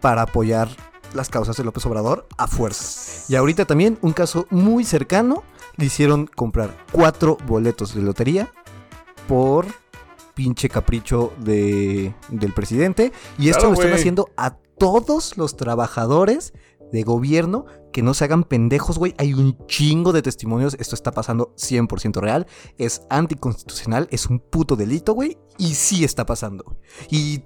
para apoyar las causas de López Obrador a fuerza. Y ahorita también un caso muy cercano, le hicieron comprar cuatro boletos de lotería por pinche capricho de, del presidente. Y esto Claro, lo están haciendo a todos los trabajadores de gobierno que no se hagan pendejos, güey. Hay un chingo de testimonios. Esto está pasando 100% real. Es anticonstitucional. Es un puto delito, güey. Y sí está pasando. Y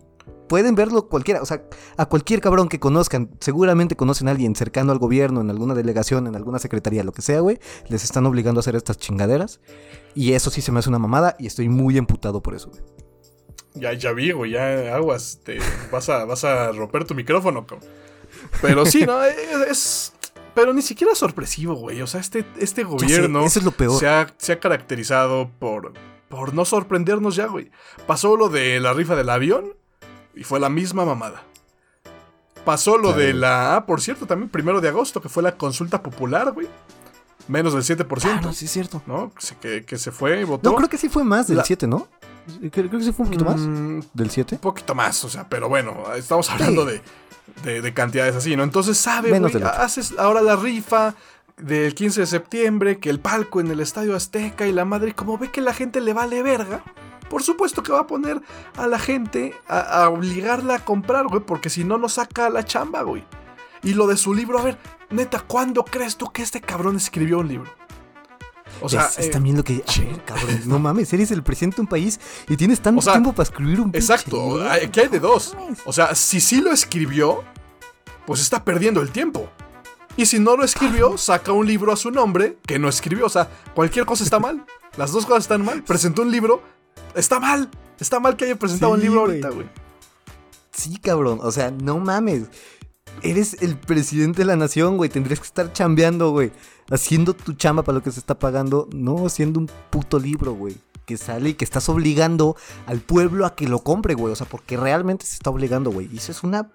pueden verlo cualquiera. O sea, a cualquier cabrón que conozcan. Seguramente conocen a alguien cercano al gobierno, en alguna delegación, en alguna secretaría, lo que sea, güey. Les están obligando a hacer estas chingaderas. Y eso sí se me hace una mamada. Y estoy muy emputado por eso, güey. Ya, ya vi, güey, ya aguas. Vas, a, vas a romper tu micrófono, cabrón. Pero sí, ¿no? (laughs) Es. Pero ni siquiera es sorpresivo, güey. O sea, este, este sé, gobierno eso es lo peor. se ha, se ha caracterizado por, por no sorprendernos ya, güey. Pasó lo de la rifa del avión y fue la misma mamada. Pasó lo Claro. de la. Ah, por cierto, también primero de agosto, que fue la consulta popular, güey. Menos del 7%. Ah, no, sí es cierto. ¿no? Que se, que, se fue y votó. No, creo que sí fue más del La- 7, ¿no? Creo, creo que sí fue un poquito más. Mm, ¿Del 7? Un poquito más, o sea, pero bueno, estamos hablando de, de- de cantidades así, ¿no? Entonces, sabe, Menos haces ahora la rifa del 15 de septiembre, que el palco en el Estadio Azteca y la madre, como ve que la gente le vale verga, por supuesto que va a poner a la gente a, a obligarla a comprar, güey, porque si no, no saca la chamba, güey. Y lo de su libro, a ver, neta, ¿cuándo crees tú que este cabrón escribió un libro? O sea, es, eh, también lo que. A ver, cabrón, no mames, eres el presidente de un país y tienes tanto O sea, tiempo para escribir un Exacto, aquí hay de dos. O sea, si sí lo escribió, pues está perdiendo el tiempo. Y si no lo escribió, saca un libro a su nombre que no escribió. O sea, cualquier cosa está mal. Las dos cosas están mal. Presentó un libro, está mal. Está mal que haya presentado un libro ahorita, güey. Sí, cabrón. O sea, no mames. Eres el presidente de la nación, güey. Tendrías que estar chambeando, güey. Haciendo tu chamba para lo que se está pagando. No haciendo un puto libro, güey. Que sale y que estás obligando al pueblo a que lo compre, güey. O sea, porque realmente se está obligando, güey. Y eso es una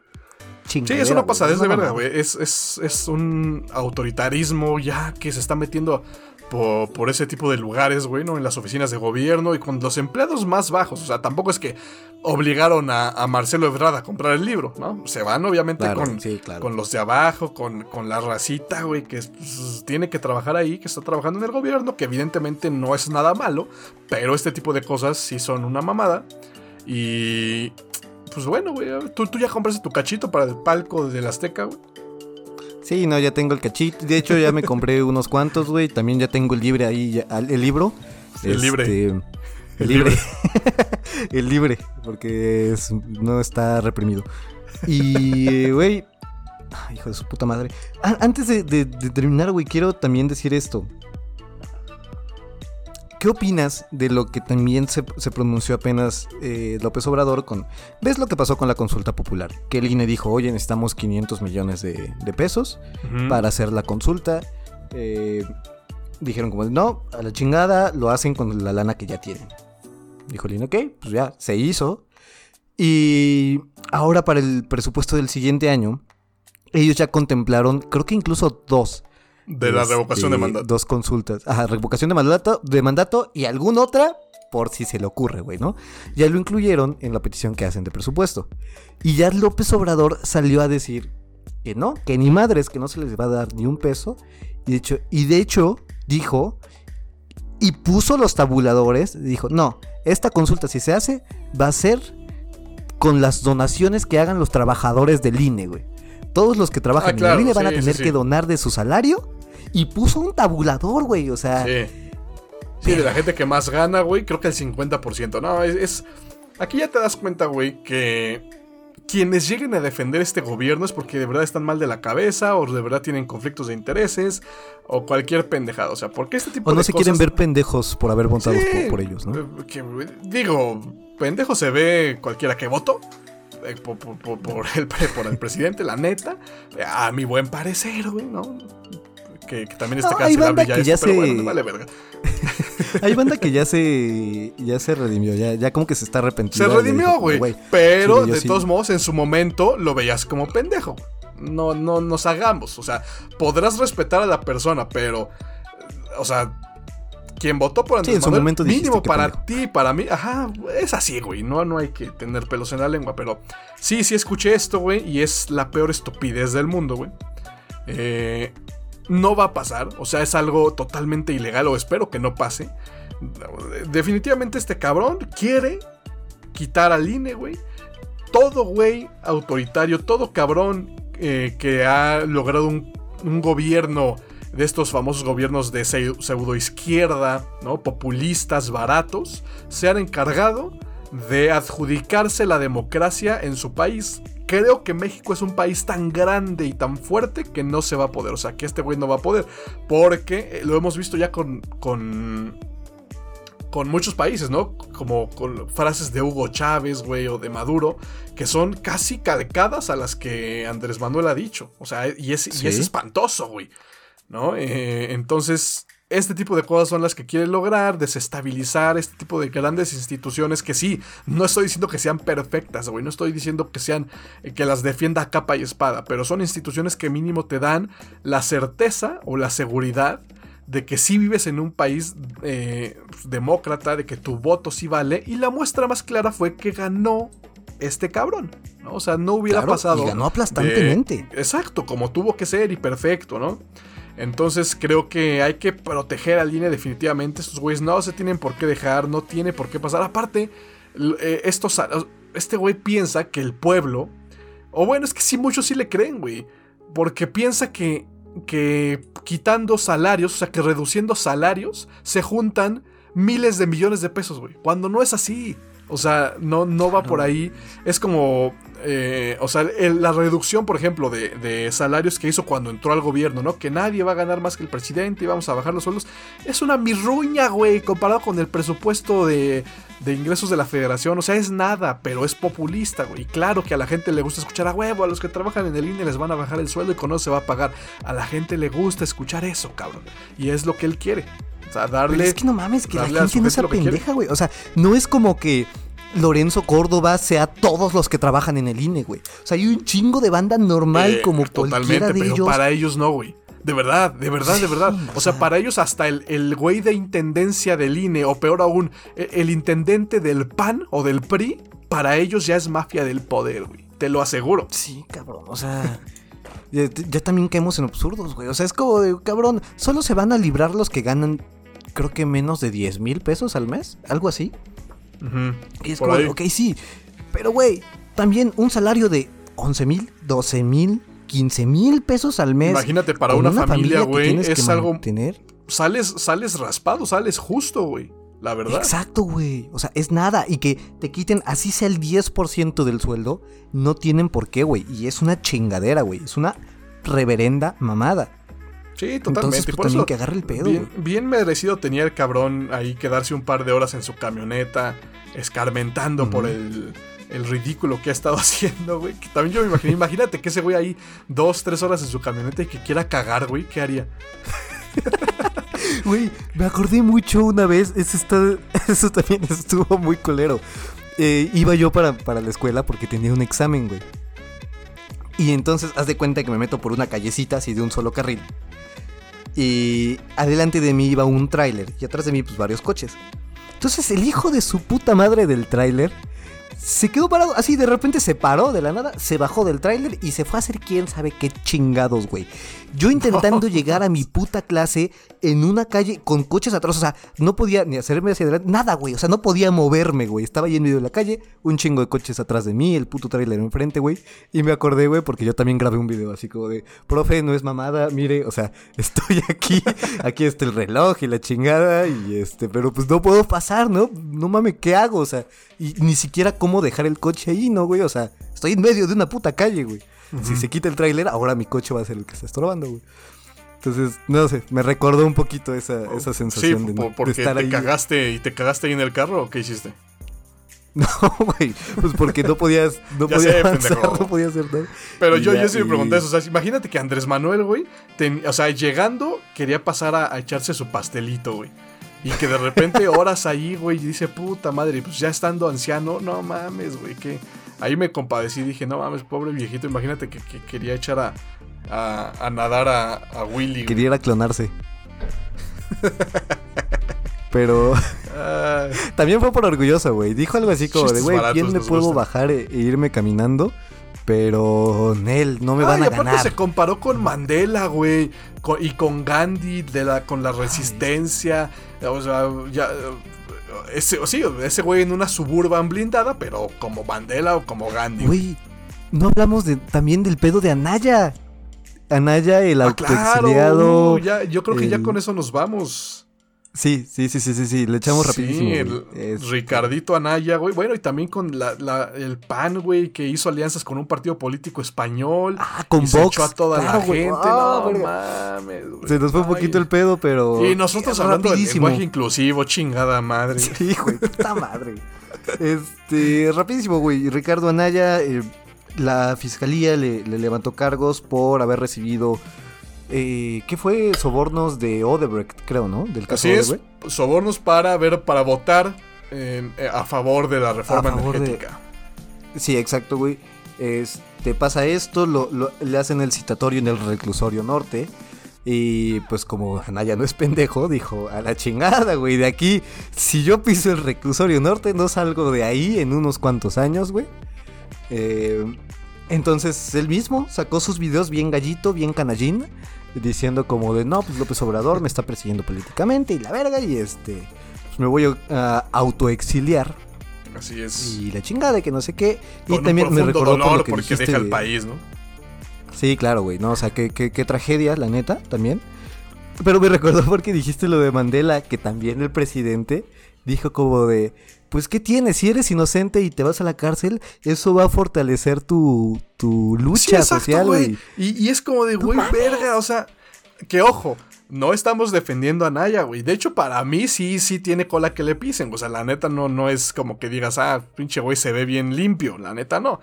Sí, chingadera. pasa Es una verga, mamada. güey. Es, es, es un autoritarismo ya que se está metiendo por, por ese tipo de lugares, güey, ¿no? En las oficinas de gobierno y con los empleados más bajos. O sea, tampoco es que obligaron a, a Marcelo Ebrard a comprar el libro, ¿no? Se van obviamente Claro, con, sí, claro. con los de abajo, con, con la racita, güey, que pues, tiene que trabajar ahí, que está trabajando en el gobierno, que evidentemente no es nada malo, pero este tipo de cosas sí son una mamada. Y pues bueno, güey, ¿tú, tú ya compraste tu cachito para el palco del Azteca, güey. Sí, no, ya tengo el cachito. De hecho, ya me compré (laughs) unos cuantos, güey. También ya tengo el libre ahí, ya- el libro. El libre. Este, El El libre. (laughs) el libre, porque es- no está reprimido. Y, eh, güey. ay, hijo de su puta madre. A- antes de, de- de terminar, güey, quiero también decir esto. ¿Qué opinas de lo que también se, se pronunció apenas eh, López Obrador con... ¿Ves lo que pasó con la consulta popular? Que el INE dijo, oye, necesitamos 500 millones de, de pesos para hacer la consulta. Eh, dijeron como, no, a la chingada, lo hacen con la lana que ya tienen. Dijo Lina, ok, pues ya, se hizo. Y ahora para el presupuesto del siguiente año, ellos ya contemplaron, creo que incluso dos. De la este, revocación de mandato. Dos consultas. Ajá, revocación de mandato, de mandato y alguna otra por si se le ocurre, güey, ¿no? Ya lo incluyeron en la petición que hacen de presupuesto. Y ya López Obrador salió a decir que no, que ni madres, que no se les va a dar ni un peso. Y de hecho, y de hecho dijo y puso los tabuladores, dijo, no, esta consulta si se hace va a ser con las donaciones que hagan los trabajadores del INE, güey. Todos los que trabajan Ah, claro, en el INE van a tener sí, que donar de su salario y puso un tabulador, güey, o sea, Sí. Sí, de la gente que más gana, güey, creo que el 50%. No, es, es- Aquí ya te das cuenta, güey, que quienes lleguen a defender este gobierno es porque de verdad están mal de la cabeza o de verdad tienen conflictos de intereses o cualquier pendejada. O sea, porque este tipo o no de se cosas... quieren ver pendejos por haber votado por, por, ellos, ¿no? Eh, que, digo, pendejo se ve cualquiera que voto. Eh, por, por, por, el, por el presidente, la neta. A mi buen parecer, güey, ¿no? Que, que, también está no, cancelable ya, ya esto, se... pero bueno, vale verga. (laughs) Hay banda que ya se ya se redimió, ya, ya como que se está arrepentiendo. Se redimió, güey. Pero sí, de sí. todos modos, en su momento lo veías como pendejo. No, no nos hagamos. O sea, podrás respetar a la persona, pero. O sea, quien votó por Andrés sí, en su momento mínimo para ti, para mí, ajá, es así, güey. No, no hay que tener pelos en la lengua, pero sí, sí escuché esto, güey, y es la peor estupidez del mundo, güey. Eh, no va a pasar, o sea, es algo totalmente ilegal, o espero que no pase. Definitivamente este cabrón quiere quitar al INE, güey. Todo güey autoritario, todo cabrón eh, que ha logrado un, un, gobierno de estos famosos gobiernos de pseudo izquierda, ¿no? Populistas, baratos, se han encargado de adjudicarse la democracia en su país. Creo que México es un país tan grande y tan fuerte que no se va a poder. O sea, que este güey no va a poder. Porque lo hemos visto ya con, con, con muchos países, ¿no? Como con frases de Hugo Chávez, güey, o de Maduro, que son casi calcadas a las que Andrés Manuel ha dicho. O sea, y es, ¿Sí? y es espantoso, güey. ¿No? Eh, entonces, este tipo de cosas son las que quiere lograr, desestabilizar este tipo de grandes instituciones que sí, no estoy diciendo que sean perfectas, güey, no estoy diciendo que sean, eh, que las defienda a capa y espada, pero son instituciones que mínimo te dan la certeza o la seguridad de que sí vives en un país eh, demócrata, de que tu voto sí vale, y la muestra más clara fue que ganó este cabrón, ¿no? O sea, no hubiera claro, pasado. Y ganó aplastantemente. De, exacto, como tuvo que ser y perfecto, ¿no? Entonces creo que hay que proteger al INE definitivamente. Estos güeyes no se tienen por qué dejar, no tiene por qué pasar. Aparte, eh, este güey piensa que el pueblo... O bueno, es que sí, muchos sí le creen, güey. Porque piensa que, que quitando salarios, o sea, que reduciendo salarios, se juntan miles de millones de pesos, güey. Cuando no es así. O sea, no, no va por ahí. Es como. Eh, o sea, el, la reducción, por ejemplo, de, de, salarios que hizo cuando entró al gobierno, ¿no? Que nadie va a ganar más que el presidente y vamos a bajar los sueldos. Es una mirruña, güey, comparado con el presupuesto de, de, ingresos de la federación. O sea, es nada, pero es populista, güey. Y claro que a la gente le gusta escuchar a huevo. A los que trabajan en el INE les van a bajar el sueldo y con eso se va a pagar. A la gente le gusta escuchar eso, cabrón. Y es lo que él quiere. O sea, darle. Pero es que no mames, que la gente no es pendeja, güey. O sea, no es como que. Lorenzo Córdoba sea todos los que trabajan en el INE, güey. O sea, hay un chingo de banda normal eh, como cualquiera de pero ellos. para ellos no, güey. De verdad, de verdad, de verdad. O sea, para ellos hasta el, el güey de intendencia del INE, o peor aún, el, el, intendente del PAN o del PRI, para ellos ya es mafia del poder, güey. Te lo aseguro. Sí, cabrón. O sea, ya, ya, también caemos en absurdos, güey. O sea, es como de, cabrón, solo se van a librar los que ganan, creo que menos de 10 mil pesos al mes, algo así. Uh -huh. Y es Por como, ahí. ok, sí. Pero, güey, también un salario de 11 mil, 12 mil, 15 mil pesos al mes. Imagínate, para una, una, familia, güey, es algo. Mantener. Sales, sales raspado, sales justo, güey. La verdad. Exacto, güey. O sea, es nada. Y que te quiten así sea el 10% del sueldo, no tienen por qué, güey. Y es una chingadera, güey. Es una reverenda mamada. Sí, totalmente. Entonces, pues, por también eso, que agarre el pedo. Bien, bien, merecido tenía el cabrón ahí quedarse un par de horas en su camioneta, escarmentando por el, el, ridículo que ha estado (laughs) haciendo, güey. Que también yo me imaginé, imagínate que ese güey ahí dos, tres horas en su camioneta y que quiera cagar, güey, ¿qué haría? (laughs) Güey, me acordé mucho una vez, eso, está, (laughs) eso también estuvo muy colero. Eh, iba yo para, para la escuela porque tenía un examen, güey. Y entonces, haz de cuenta que me meto por una callecita así de un solo carril. Y adelante de mí iba un tráiler y atrás de mí pues varios coches. Entonces el hijo de su puta madre del tráiler se quedó parado, así de repente se paró de la nada, se bajó del tráiler y se fue a hacer quién sabe qué chingados, güey. Yo intentando no. (laughs) llegar a mi puta clase en una calle con coches atrás, o sea, no podía ni hacerme hacia adelante, nada, güey, o sea, no podía moverme, güey. Estaba ahí en medio de la calle, un chingo de coches atrás de mí, el puto tráiler enfrente, güey. Y me acordé, güey, porque yo también grabé un video así como de, profe, no es mamada, mire, o sea, (laughs) estoy aquí, aquí está el reloj y la chingada, y este, pero pues no puedo pasar, ¿no? No mames, ¿qué hago? O sea, y ni siquiera cómo dejar el coche ahí, ¿no, güey? O sea, estoy en medio de una puta calle, güey. Si se quita el tráiler, ahora mi coche va a ser el que está estorbando, güey. Entonces, no sé, me recordó un poquito esa, esa sensación Sí, de, por- porque de estar te ahí. cagaste y te cagaste ahí en el carro o qué hiciste? (laughs) No, güey, pues porque no podías, no podías sé, avanzar, (laughs) no podías hacer nada. Pero Y yo, ya, yo sí me pregunté eso. O sea, imagínate que Andrés Manuel, güey, ten- o sea, llegando, quería pasar a, a echarse su pastelito, güey. Y que de repente (laughs) horas ahí, güey, y dice, puta madre, pues ya estando anciano, no mames, güey, que... Ahí me compadecí, dije, no mames, pobre viejito, imagínate que, que quería echar a, a, a nadar a, a Willy. Quería clonarse. Pero (laughs) también fue por orgulloso, güey. Dijo algo así como de, güey, bien me puedo bajar e, e irme caminando, pero Nel, no me van Ay, a aparte ganar. se comparó con Mandela, güey, y con Gandhi de la, con la resistencia. O sea, ya. Ese, sí, ese güey en una suburban blindada, pero como Mandela o como Gandhi. Güey, no hablamos de, también del pedo de Anaya. Anaya, el Ah, claro, autoexiliado. uh, ya, yo creo que ya con eso nos vamos. Sí, sí, sí, sí, sí, sí, le echamos Sí, rapidísimo. güey. el Es- Ricardito Anaya, güey. Bueno, y también con la, la- el PAN, güey, que hizo alianzas con un partido político español. Ah, con y se Vox. echó a toda claro, la güey. gente. Ah, no mames, güey. Se nos fue un poquito el pedo, pero. Y nosotros Eh, hablando del rapidísimo. lenguaje inclusivo, chingada madre. (laughs) Sí, güey, puta (laughs) madre. Este, rapidísimo, güey. Ricardo Anaya, eh, la fiscalía le, le levantó cargos por haber recibido. Eh, ¿Qué fue? Sobornos de Odebrecht, creo, ¿no? Del caso Así es, Odebrecht. sobornos para ver, para votar en- eh, a favor de la reforma de- energética. Sí, exacto, güey. Este, pasa esto, lo- lo- le hacen el citatorio en el reclusorio norte. Y pues como Anaya no es pendejo, dijo, a la chingada, güey, de aquí, si yo piso el reclusorio norte, no salgo de ahí en unos cuantos años, güey. Eh, entonces él mismo sacó sus videos bien gallito, bien canallín, diciendo como de, no, pues López Obrador me está persiguiendo políticamente y la verga, y este, pues me voy a autoexiliar Así es. y la chingada de que no sé qué. Con y un también me recordó por dolor lo que porque dijiste deja el país, ¿no? Sí, claro, güey, no, o sea, qué, qué, qué tragedia, la neta, también. Pero me recordó porque dijiste lo de Mandela, que también el presidente dijo como de, pues ¿qué tienes? Si eres inocente y te vas a la cárcel, eso va a fortalecer tu, tu Sí, lucha exacto, social, güey. Y, y es como de, güey, verga, o sea, que ojo, no estamos defendiendo a Naya, güey. De hecho, para mí sí, sí tiene cola que le pisen. O sea, la neta no, no es como que digas, ah, pinche güey se ve bien limpio. La neta no.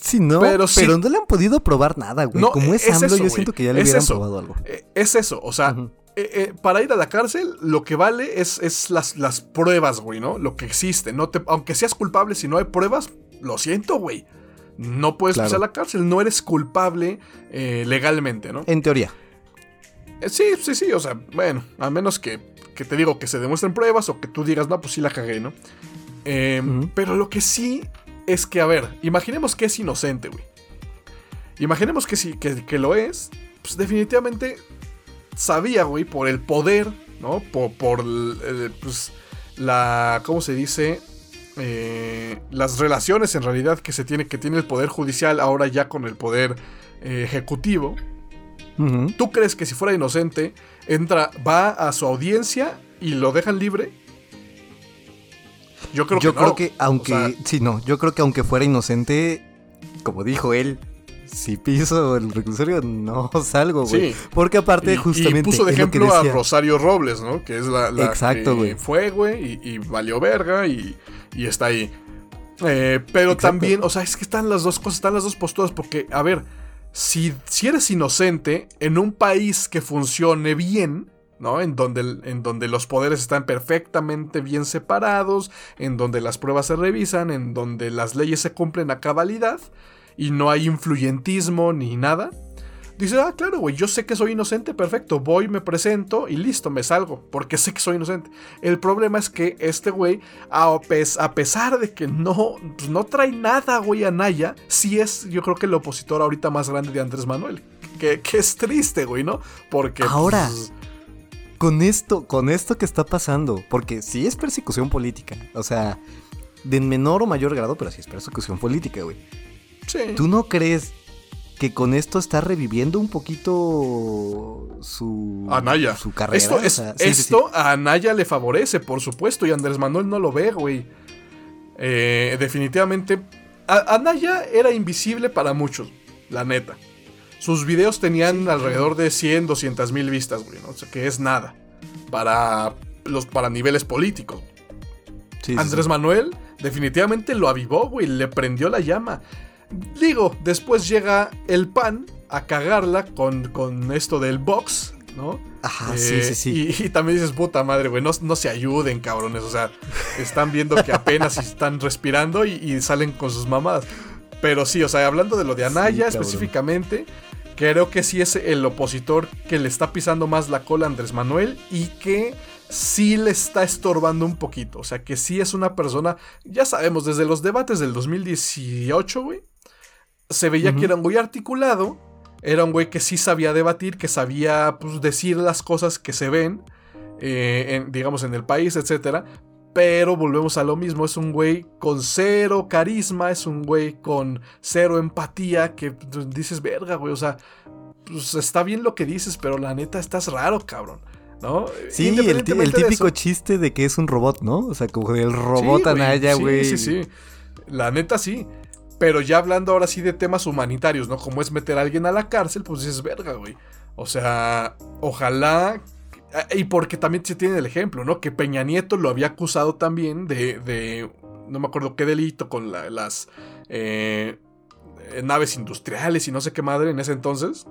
Sí, no, Pero pero, sí- no le han podido probar nada, güey. No, Como es, es AMLO, eso, yo siento que ya le Es hubieran eso. probado algo. Eh, es eso, o sea. Eh, eh, para ir a la cárcel, lo que vale es, es las, las pruebas, güey, ¿no? Lo que existe. No te, aunque seas culpable, si no hay pruebas, lo siento, güey. No puedes Claro. pisar la cárcel, no eres culpable eh, legalmente, ¿no? En teoría. Sí, sí, sí, o sea, bueno, a menos que, que te digo que se demuestren pruebas o que tú digas, no, pues sí la cagué, ¿no? Ujú. Pero lo que sí es que, a ver, imaginemos que es inocente, güey. Imaginemos que sí, que, que lo es, pues definitivamente sabía, güey, por el poder, ¿no? Por, por el, pues, la, ¿cómo se dice? Eh, las relaciones en realidad que se tiene, que tiene el poder judicial ahora ya con el poder eh, ejecutivo. ¿Tú crees que si fuera inocente, entra, va a su audiencia y lo dejan libre? Yo creo yo que creo no. que aunque O sea, sí no yo creo que aunque fuera inocente como dijo él si piso el reclusorio no (laughs) salgo güey Sí. porque aparte y, justamente y puso de es lo que ejemplo a. Rosario Robles, ¿no? Que es la, la Exacto, que güey. fue, güey, y, y valió verga y, y está ahí. Eh, pero Exacto. también, o sea, es que están las dos cosas, están las dos posturas, porque, a ver, si, si eres inocente en un país que funcione bien, ¿no? En donde, en donde los poderes están perfectamente bien separados, en donde las pruebas se revisan, en donde las leyes se cumplen a cabalidad y no hay influyentismo ni nada. Dice, ah, claro, güey, yo sé que soy inocente, perfecto, voy, me presento y listo, me salgo, porque sé que soy inocente. El problema es que este güey, a, a pesar de que no, pues, no trae nada, güey, a Naya, sí es, yo creo que el opositor ahorita más grande de Andrés Manuel. Que, que es triste, güey, ¿no? Porque... Ahora. pues, con esto con esto que está pasando porque sí es persecución política o sea de menor o mayor grado pero sí es persecución política güey sí. tú no crees que con esto está reviviendo un poquito su, Anaya. su carrera. Esto, o es- sea, sí, sí, sí. esto a Anaya le favorece, por supuesto, y Andrés Manuel no lo ve, güey. Eh, definitivamente, a- Anaya era invisible para muchos, la neta. Sus videos tenían alrededor de 100, 200 mil vistas, güey, ¿no? O sea, que es nada para, los, para niveles políticos. Andrés. Manuel definitivamente lo avivó, güey, le prendió la llama. Digo, después llega el PAN a cagarla con, con esto del box, ¿no? Ajá, Eh, sí, sí, sí. Y, y también dices, puta madre, güey, no, no se ayuden, cabrones. O sea, están viendo que apenas están respirando y, y salen con sus mamadas. Pero sí, o sea, hablando de lo de Anaya específicamente, creo que sí es el opositor que le está pisando más la cola a Andrés Manuel y que sí le está estorbando un poquito. O sea, que sí es una persona, ya sabemos, desde los debates del 2018, güey, se veía que era un güey articulado, era un güey que sí sabía debatir, que sabía pues, decir las cosas que se ven, eh, en- digamos, en el país, etcétera. Pero volvemos a lo mismo, es un güey con cero carisma, es un güey con cero empatía, que pues, dices, verga, güey, o sea, pues está bien lo que dices, pero la neta estás raro, cabrón, ¿no? Sí, el, de típico chiste de que es un robot, ¿no? O sea, como el robot Sí, Anaya, güey. Sí, sí, sí. La neta sí. Pero ya hablando ahora sí de temas humanitarios, ¿no? Como es meter a alguien a la cárcel, pues dices, verga, güey. O sea, ojalá. eh, Y porque también se tiene el ejemplo, ¿no? Que Peña Nieto lo había acusado también de. de no me acuerdo qué delito con la- las eh, naves industriales y no sé qué madre en ese entonces.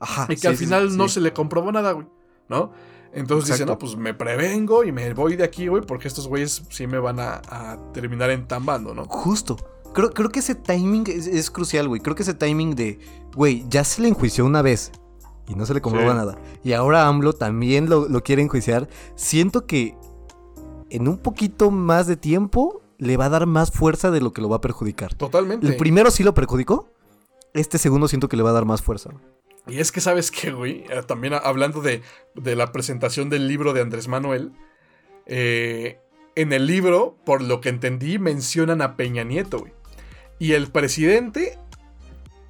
Ajá. Y que sí, al final sí, no sí. se le comprobó nada, güey. ¿No? Entonces dice, Exacto. no, pues me prevengo y me voy de aquí, güey, porque estos güeyes sí me van a, a terminar entambando, ¿no? Justo. Creo, creo que ese timing es, es crucial, güey. Creo que ese timing de, güey, ya se le enjuició una vez y no se le comprobó Sí. nada. Y ahora AMLO también lo, lo quiere enjuiciar. Siento que en un poquito más de tiempo le va a dar más fuerza de lo que lo va a perjudicar. Totalmente. El primero sí lo perjudicó. Este segundo siento que le va a dar más fuerza. Y es que, ¿sabes qué, güey? Eh, también hablando de, de la presentación del libro de Andrés Manuel, eh, en el libro, por lo que entendí, mencionan a Peña Nieto, güey. Y el presidente,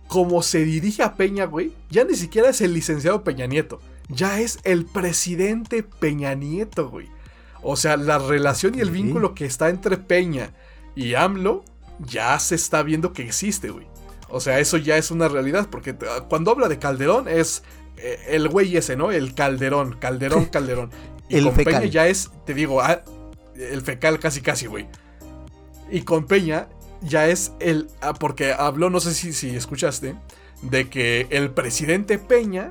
como se dirige a Peña, güey, ya ni siquiera es el licenciado Peña Nieto, ya es el presidente Peña Nieto, güey. O sea, la relación y el vínculo que está entre Peña y AMLO ya se está viendo que existe, güey. O sea, eso ya es una realidad, porque t- cuando habla de Calderón es eh, el güey ese, ¿no? El Calderón, Calderón, (laughs) Calderón. Y El con fecal. Peña ya es, te digo, ah, el fecal casi casi, güey. Y con Peña ya es el, ah, porque habló, no sé si, si escuchaste, de que el presidente Peña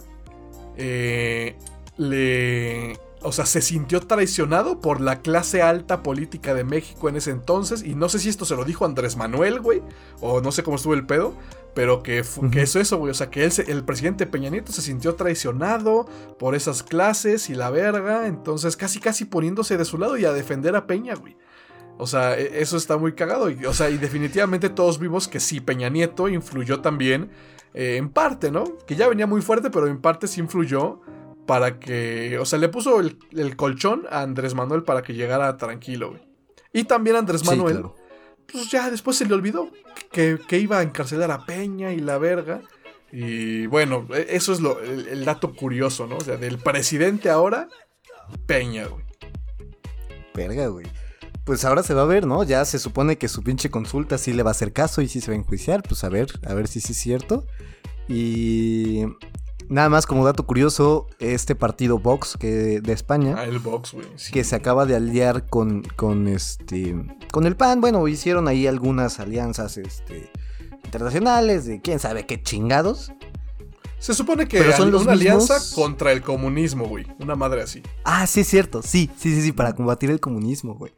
eh, le... O sea, se sintió traicionado por la clase alta política de México en ese entonces. Y no sé si esto se lo dijo Andrés Manuel, güey. O no sé cómo estuvo el pedo. Pero que, que eso, eso, güey. O sea, que él se- el presidente Peña Nieto se sintió traicionado por esas clases y la verga. Entonces, casi, casi poniéndose de su lado y a defender a Peña, güey. O sea, e- eso está muy cagado. Y, o sea, y definitivamente todos vimos que sí, Peña Nieto influyó también. eh, en parte, ¿no? Que ya venía muy fuerte, pero en parte sí influyó para que. O sea, le puso el, el colchón a Andrés Manuel para que llegara tranquilo, güey. Y también Andrés Sí, Manuel claro. pues ya después se le olvidó que, que iba a encarcelar a Peña y la verga. Y bueno, e- eso es lo, el, el dato curioso, ¿no? O sea, del presidente ahora, Peña, güey. Verga, güey. Pues ahora se va a ver, ¿no? Ya se supone que su pinche consulta sí le va a hacer caso y sí se va a enjuiciar. Pues a ver, a ver si sí es cierto. Y nada más como dato curioso, este partido Vox que de España, Ah, el box, güey. sí. que se acaba de aliar con, con este con el PAN, bueno, hicieron ahí algunas alianzas este internacionales de quién sabe qué chingados. Se supone que son los una alianza contra el comunismo, güey. Una madre así. Ah, sí es cierto, sí, sí, sí, sí, para combatir el comunismo, güey.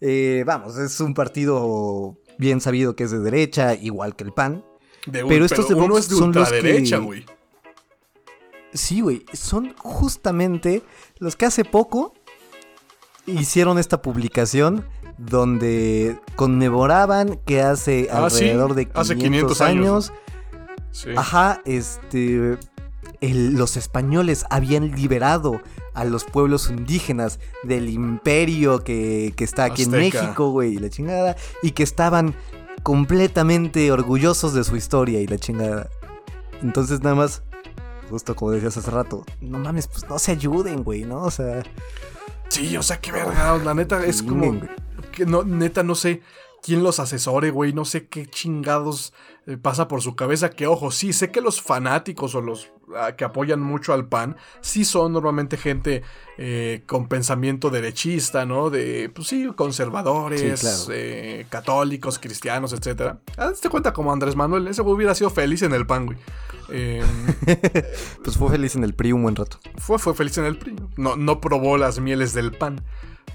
Eh, vamos, es un partido bien sabido que es de derecha, igual que el PAN. De un- Pero estos de uno Vox es de son los que- güey. Sí, güey, son justamente los que hace poco hicieron esta publicación donde conmemoraban que hace Ah, sí, alrededor de 500, hace 500 años. años, Sí. ajá, este, el- los españoles habían liberado a los pueblos indígenas del imperio que, que está aquí en. México, güey, y la chingada, y que estaban completamente orgullosos de su historia y la chingada. Entonces nada más, justo como decías hace rato, no mames, pues no se ayuden, güey, ¿no? O sea... Sí, o sea, qué verga, la neta es como... Que no, neta, no sé quién los asesore, güey, no sé qué chingados eh, pasa por su cabeza, que ojo, sí, sé que los fanáticos o los que apoyan mucho al PAN, sí son normalmente gente eh, con pensamiento derechista, ¿no? De, pues sí, conservadores, eh, católicos, cristianos, etc. Hazte cuenta como Andrés Manuel, ese hubiera sido feliz en el PAN, güey. Em, (laughs) pues fue feliz en el PRI un buen rato. Fue, fue feliz en el PRI. No, no probó las mieles del PAN.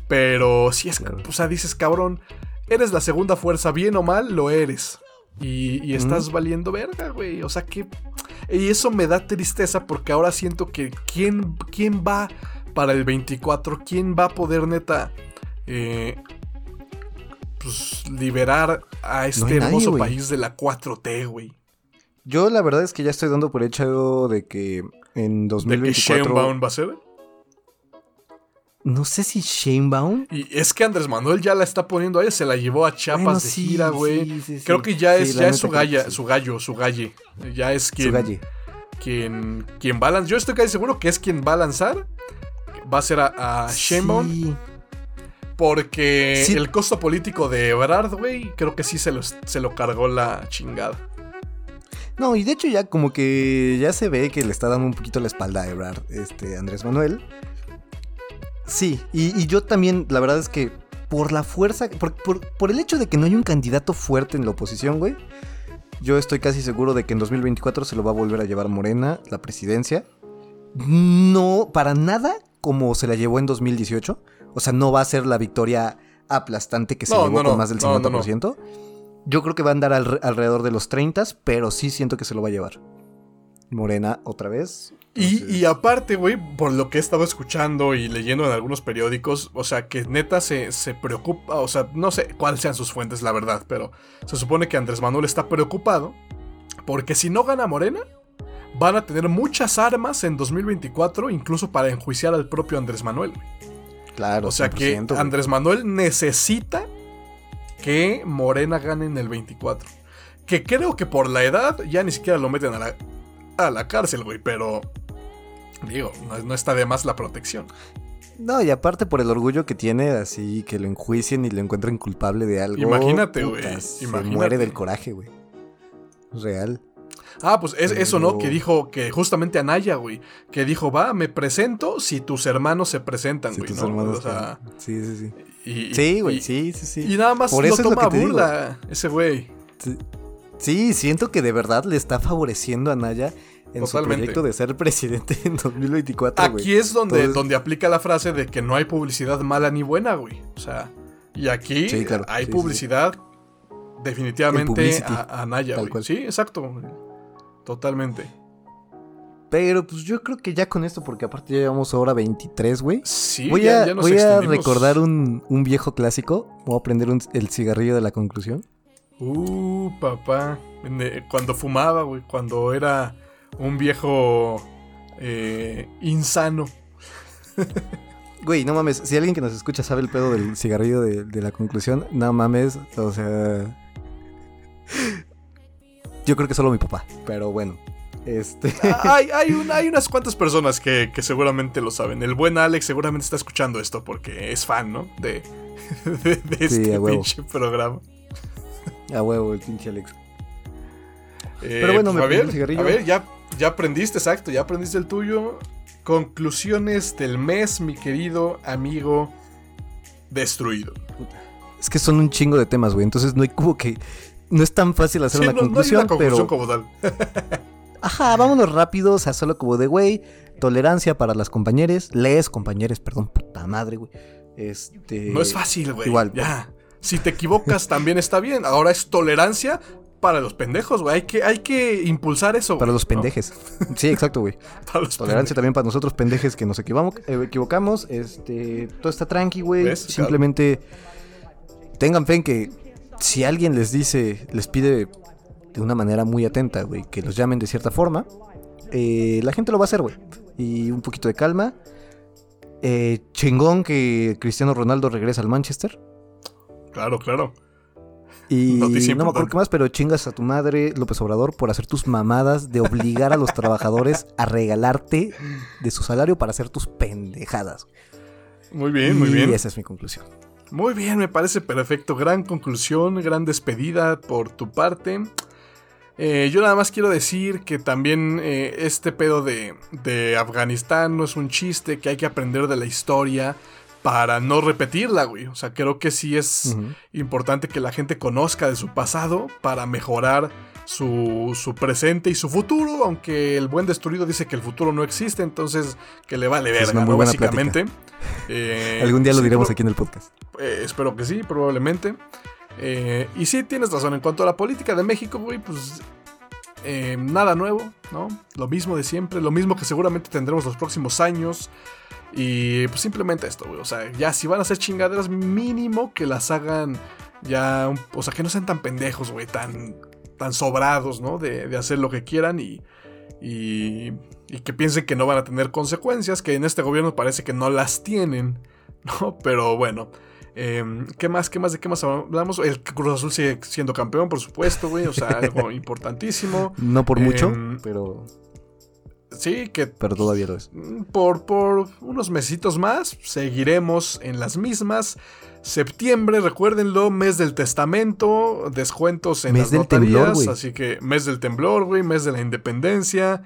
Pero sí es, o sea, dices, cabrón, eres la segunda fuerza, bien o mal, lo eres. Y, estás valiendo verga, güey. O sea que. Y eso me da tristeza porque ahora siento que. ¿Quién, quién va para el 24? ¿Quién va a poder, neta. Eh, pues liberar a este hermoso país de la 4T, güey? Yo la verdad es que ya estoy dando por hecho de que en 2024... ¿De que va a ser? No sé si Shanebaum. Y es que Andrés Manuel ya la está poniendo ahí, se la llevó a Chiapas de gira, güey. Creo que ya es, ya es su, galla, su gallo, su galle. Ya es quien, su quien, quien va a lanzar. Yo estoy casi seguro que es quien va a lanzar. Va a ser a, a Porque el costo político de Ebrard, güey, creo que sí se lo, se lo cargó la chingada. No, y de hecho ya como que ya se ve que le está dando un poquito la espalda a Ebrard, este Andrés Manuel. Sí, y, yo también, la verdad es que por la fuerza, por, el hecho de que no hay un candidato fuerte en la oposición, güey, yo estoy casi seguro de que en 2024 se lo va a volver a llevar Morena, la presidencia. No, para nada como se la llevó en 2018. O sea, no va a ser la victoria aplastante que se llevó con más del 50%. Yo creo que va a andar alrededor de los 30, pero sí siento que se lo va a llevar. Morena otra vez. Y, aparte, güey, por lo que he estado escuchando y leyendo en algunos periódicos, o sea, que neta se, se, preocupa, o sea, no sé cuáles sean sus fuentes, la verdad, pero se supone que Andrés Manuel está preocupado porque si no gana Morena, van a tener muchas armas en 2024, incluso para enjuiciar al propio Andrés Manuel. Claro. O sea que Andrés Manuel necesita que Morena gane en el 24. Que creo que por la edad ya ni siquiera lo meten a la, a la cárcel, güey, pero Digo, no, está de más la protección. No, y aparte por el orgullo que tiene, así que lo enjuicien y lo encuentren culpable de algo. Imagínate, güey. muere del coraje, güey. Real. Ah, pues es eso, ¿no? Que dijo que justamente Anaya, güey. Que dijo, va, me presento si tus hermanos se presentan, güey. tus hermanos. O sea, sí, sí, sí. sí, güey, sí, sí, sí. Y nada más Por eso toma burla ese güey. Sí. siento que de verdad le está favoreciendo a Anaya en su proyecto de ser presidente (laughs) en 2024, Aquí es donde, donde aplica la frase de que no hay publicidad mala ni buena, güey. O sea, y aquí hay publicidad definitivamente a, Naya, güey. Sí, exacto. Totalmente. Pero pues yo creo que ya con esto, porque aparte ya llevamos ahora 23, güey. Sí, voy a, voy a recordar un, viejo clásico. Voy a prender el cigarrillo de la conclusión. Uh, papá. Cuando fumaba, güey. Cuando era un viejo eh, insano. Güey, no mames, si alguien que nos escucha sabe el pedo del cigarrillo de, la conclusión, no mames, o sea... Yo creo que solo mi papá, pero bueno. Este... hay, hay, unas cuantas personas que, seguramente lo saben. El buen Alex seguramente está escuchando esto porque es fan, ¿no? De, (laughs) de, este pinche programa. A huevo, el pinche Alex. Eh, pero bueno, pues, me a el cigarrillo. A ver, ya ya aprendiste, exacto, ya aprendiste el tuyo. Conclusiones del mes, mi querido amigo destruido. Es que son un chingo de temas, güey. Entonces no hay como que. No es tan fácil hacer una conclusión. No hay una conclusión como tal. (laughs) Ajá, vámonos rápido, o sea, solo como de, güey, tolerancia para las compañeras, lees compañeros, perdón, puta madre, güey. Este... No es fácil, güey. Igual. Ya. Si te equivocas también está bien. Ahora es tolerancia para los pendejos, güey. Hay que, hay que impulsar eso. Para los pendejes. (laughs) Sí, exacto, güey. (laughs) Tolerancia también para nosotros pendejes que nos equivocamos. Eh, equivocamos. Este, todo está tranqui, güey. Simplemente tengan fe en que si alguien les dice, les pide de una manera muy atenta, güey, que los llamen de cierta forma, eh, la gente lo va a hacer, güey. Y un poquito de calma. Eh, chingón que Cristiano Ronaldo regresa al Manchester. Claro, claro. Y (laughs) no me acuerdo qué más, pero chingas a tu madre, López Obrador, por hacer tus mamadas de obligar a los trabajadores a regalarte de su salario para hacer tus pendejadas. Muy bien, muy bien. Y esa es mi conclusión. Muy bien, me parece perfecto. Gran conclusión, gran despedida por tu parte. Eh, yo nada más quiero decir que también eh, este pedo de, de Afganistán no es un chiste, que hay que aprender de la historia para no repetirla, güey. O sea, creo que sí es importante que la gente conozca de su pasado para mejorar su, su, presente y su futuro, aunque el buen destruido dice que el futuro no existe, entonces que le vale verga, ¿no? Básicamente. Eh, Algún día lo diremos aquí en el podcast. Eh, espero que sí, probablemente. Eh, y sí, tienes razón. En cuanto a la política de México, güey, pues nada nuevo, ¿no? Lo mismo de siempre, lo mismo que seguramente tendremos los próximos años. Y pues simplemente esto, güey. O sea, ya si van a hacer chingaderas, mínimo que las hagan ya. O sea, que no sean tan pendejos, güey. Tan, tan sobrados, ¿no? De, de hacer lo que quieran y, y, y. que piensen que no van a tener consecuencias. Que en este gobierno parece que no las tienen, (laughs) ¿no? Pero bueno. Eh, ¿Qué más? ¿Qué más? ¿De qué más hablamos? El Cruz Azul sigue siendo campeón, por supuesto, güey. O sea, algo (laughs) importantísimo. No por mucho, em, pero. Sí, que. Pero todavía lo es. Por, por unos mesitos más, seguiremos en las mismas. Septiembre, recuérdenlo, mes del testamento, descuentos en mes las del notarías, así que mes del temblor, güey, mes de la independencia.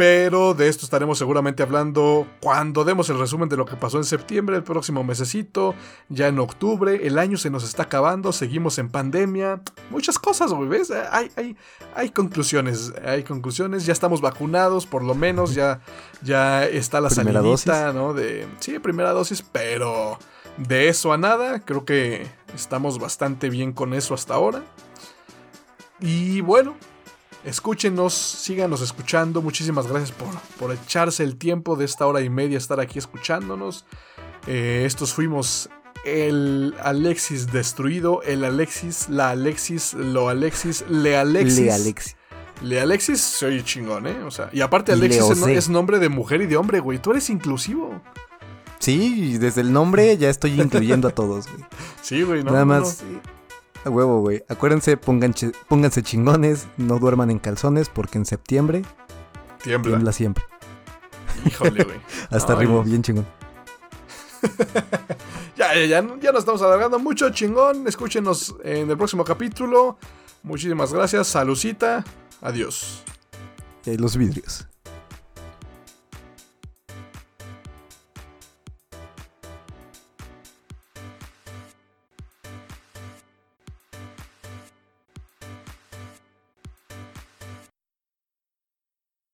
Pero de esto estaremos seguramente hablando cuando demos el resumen de lo que pasó en septiembre, el próximo mesecito, ya en octubre, el año se nos está acabando, seguimos en pandemia, muchas cosas, güey, ¿ves? Hay, hay, hay conclusiones, hay conclusiones, ya estamos vacunados, por lo menos, ya, ya está la salidita, ¿no? De, sí, primera dosis, pero de eso a nada, creo que estamos bastante bien con eso hasta ahora. Y bueno, Escúchenos, síganos escuchando. Muchísimas gracias por, por echarse el tiempo de esta hora y media estar aquí escuchándonos. Eh, estos fuimos el Alexis destruido, el Alexis, la Alexis, lo Alexis, le Alexis. Le Alexis. Le Alexis soy chingón, ¿eh? O sea, y aparte Alexis es, nombre de mujer y de hombre, güey. Tú eres inclusivo. Sí, desde el nombre ya estoy incluyendo a todos, güey. Sí, güey, no. Nada más. A huevo, güey. Acuérdense, pónganse, chingones, no duerman en calzones porque en septiembre tiembla, tiembla siempre. Híjole, güey. (laughs) Hasta arriba, bien chingón. (laughs) ya, ya, ya, ya nos estamos alargando mucho, chingón. Escúchenos en el próximo capítulo. Muchísimas gracias. Salucita. Adiós. Y los vidrios.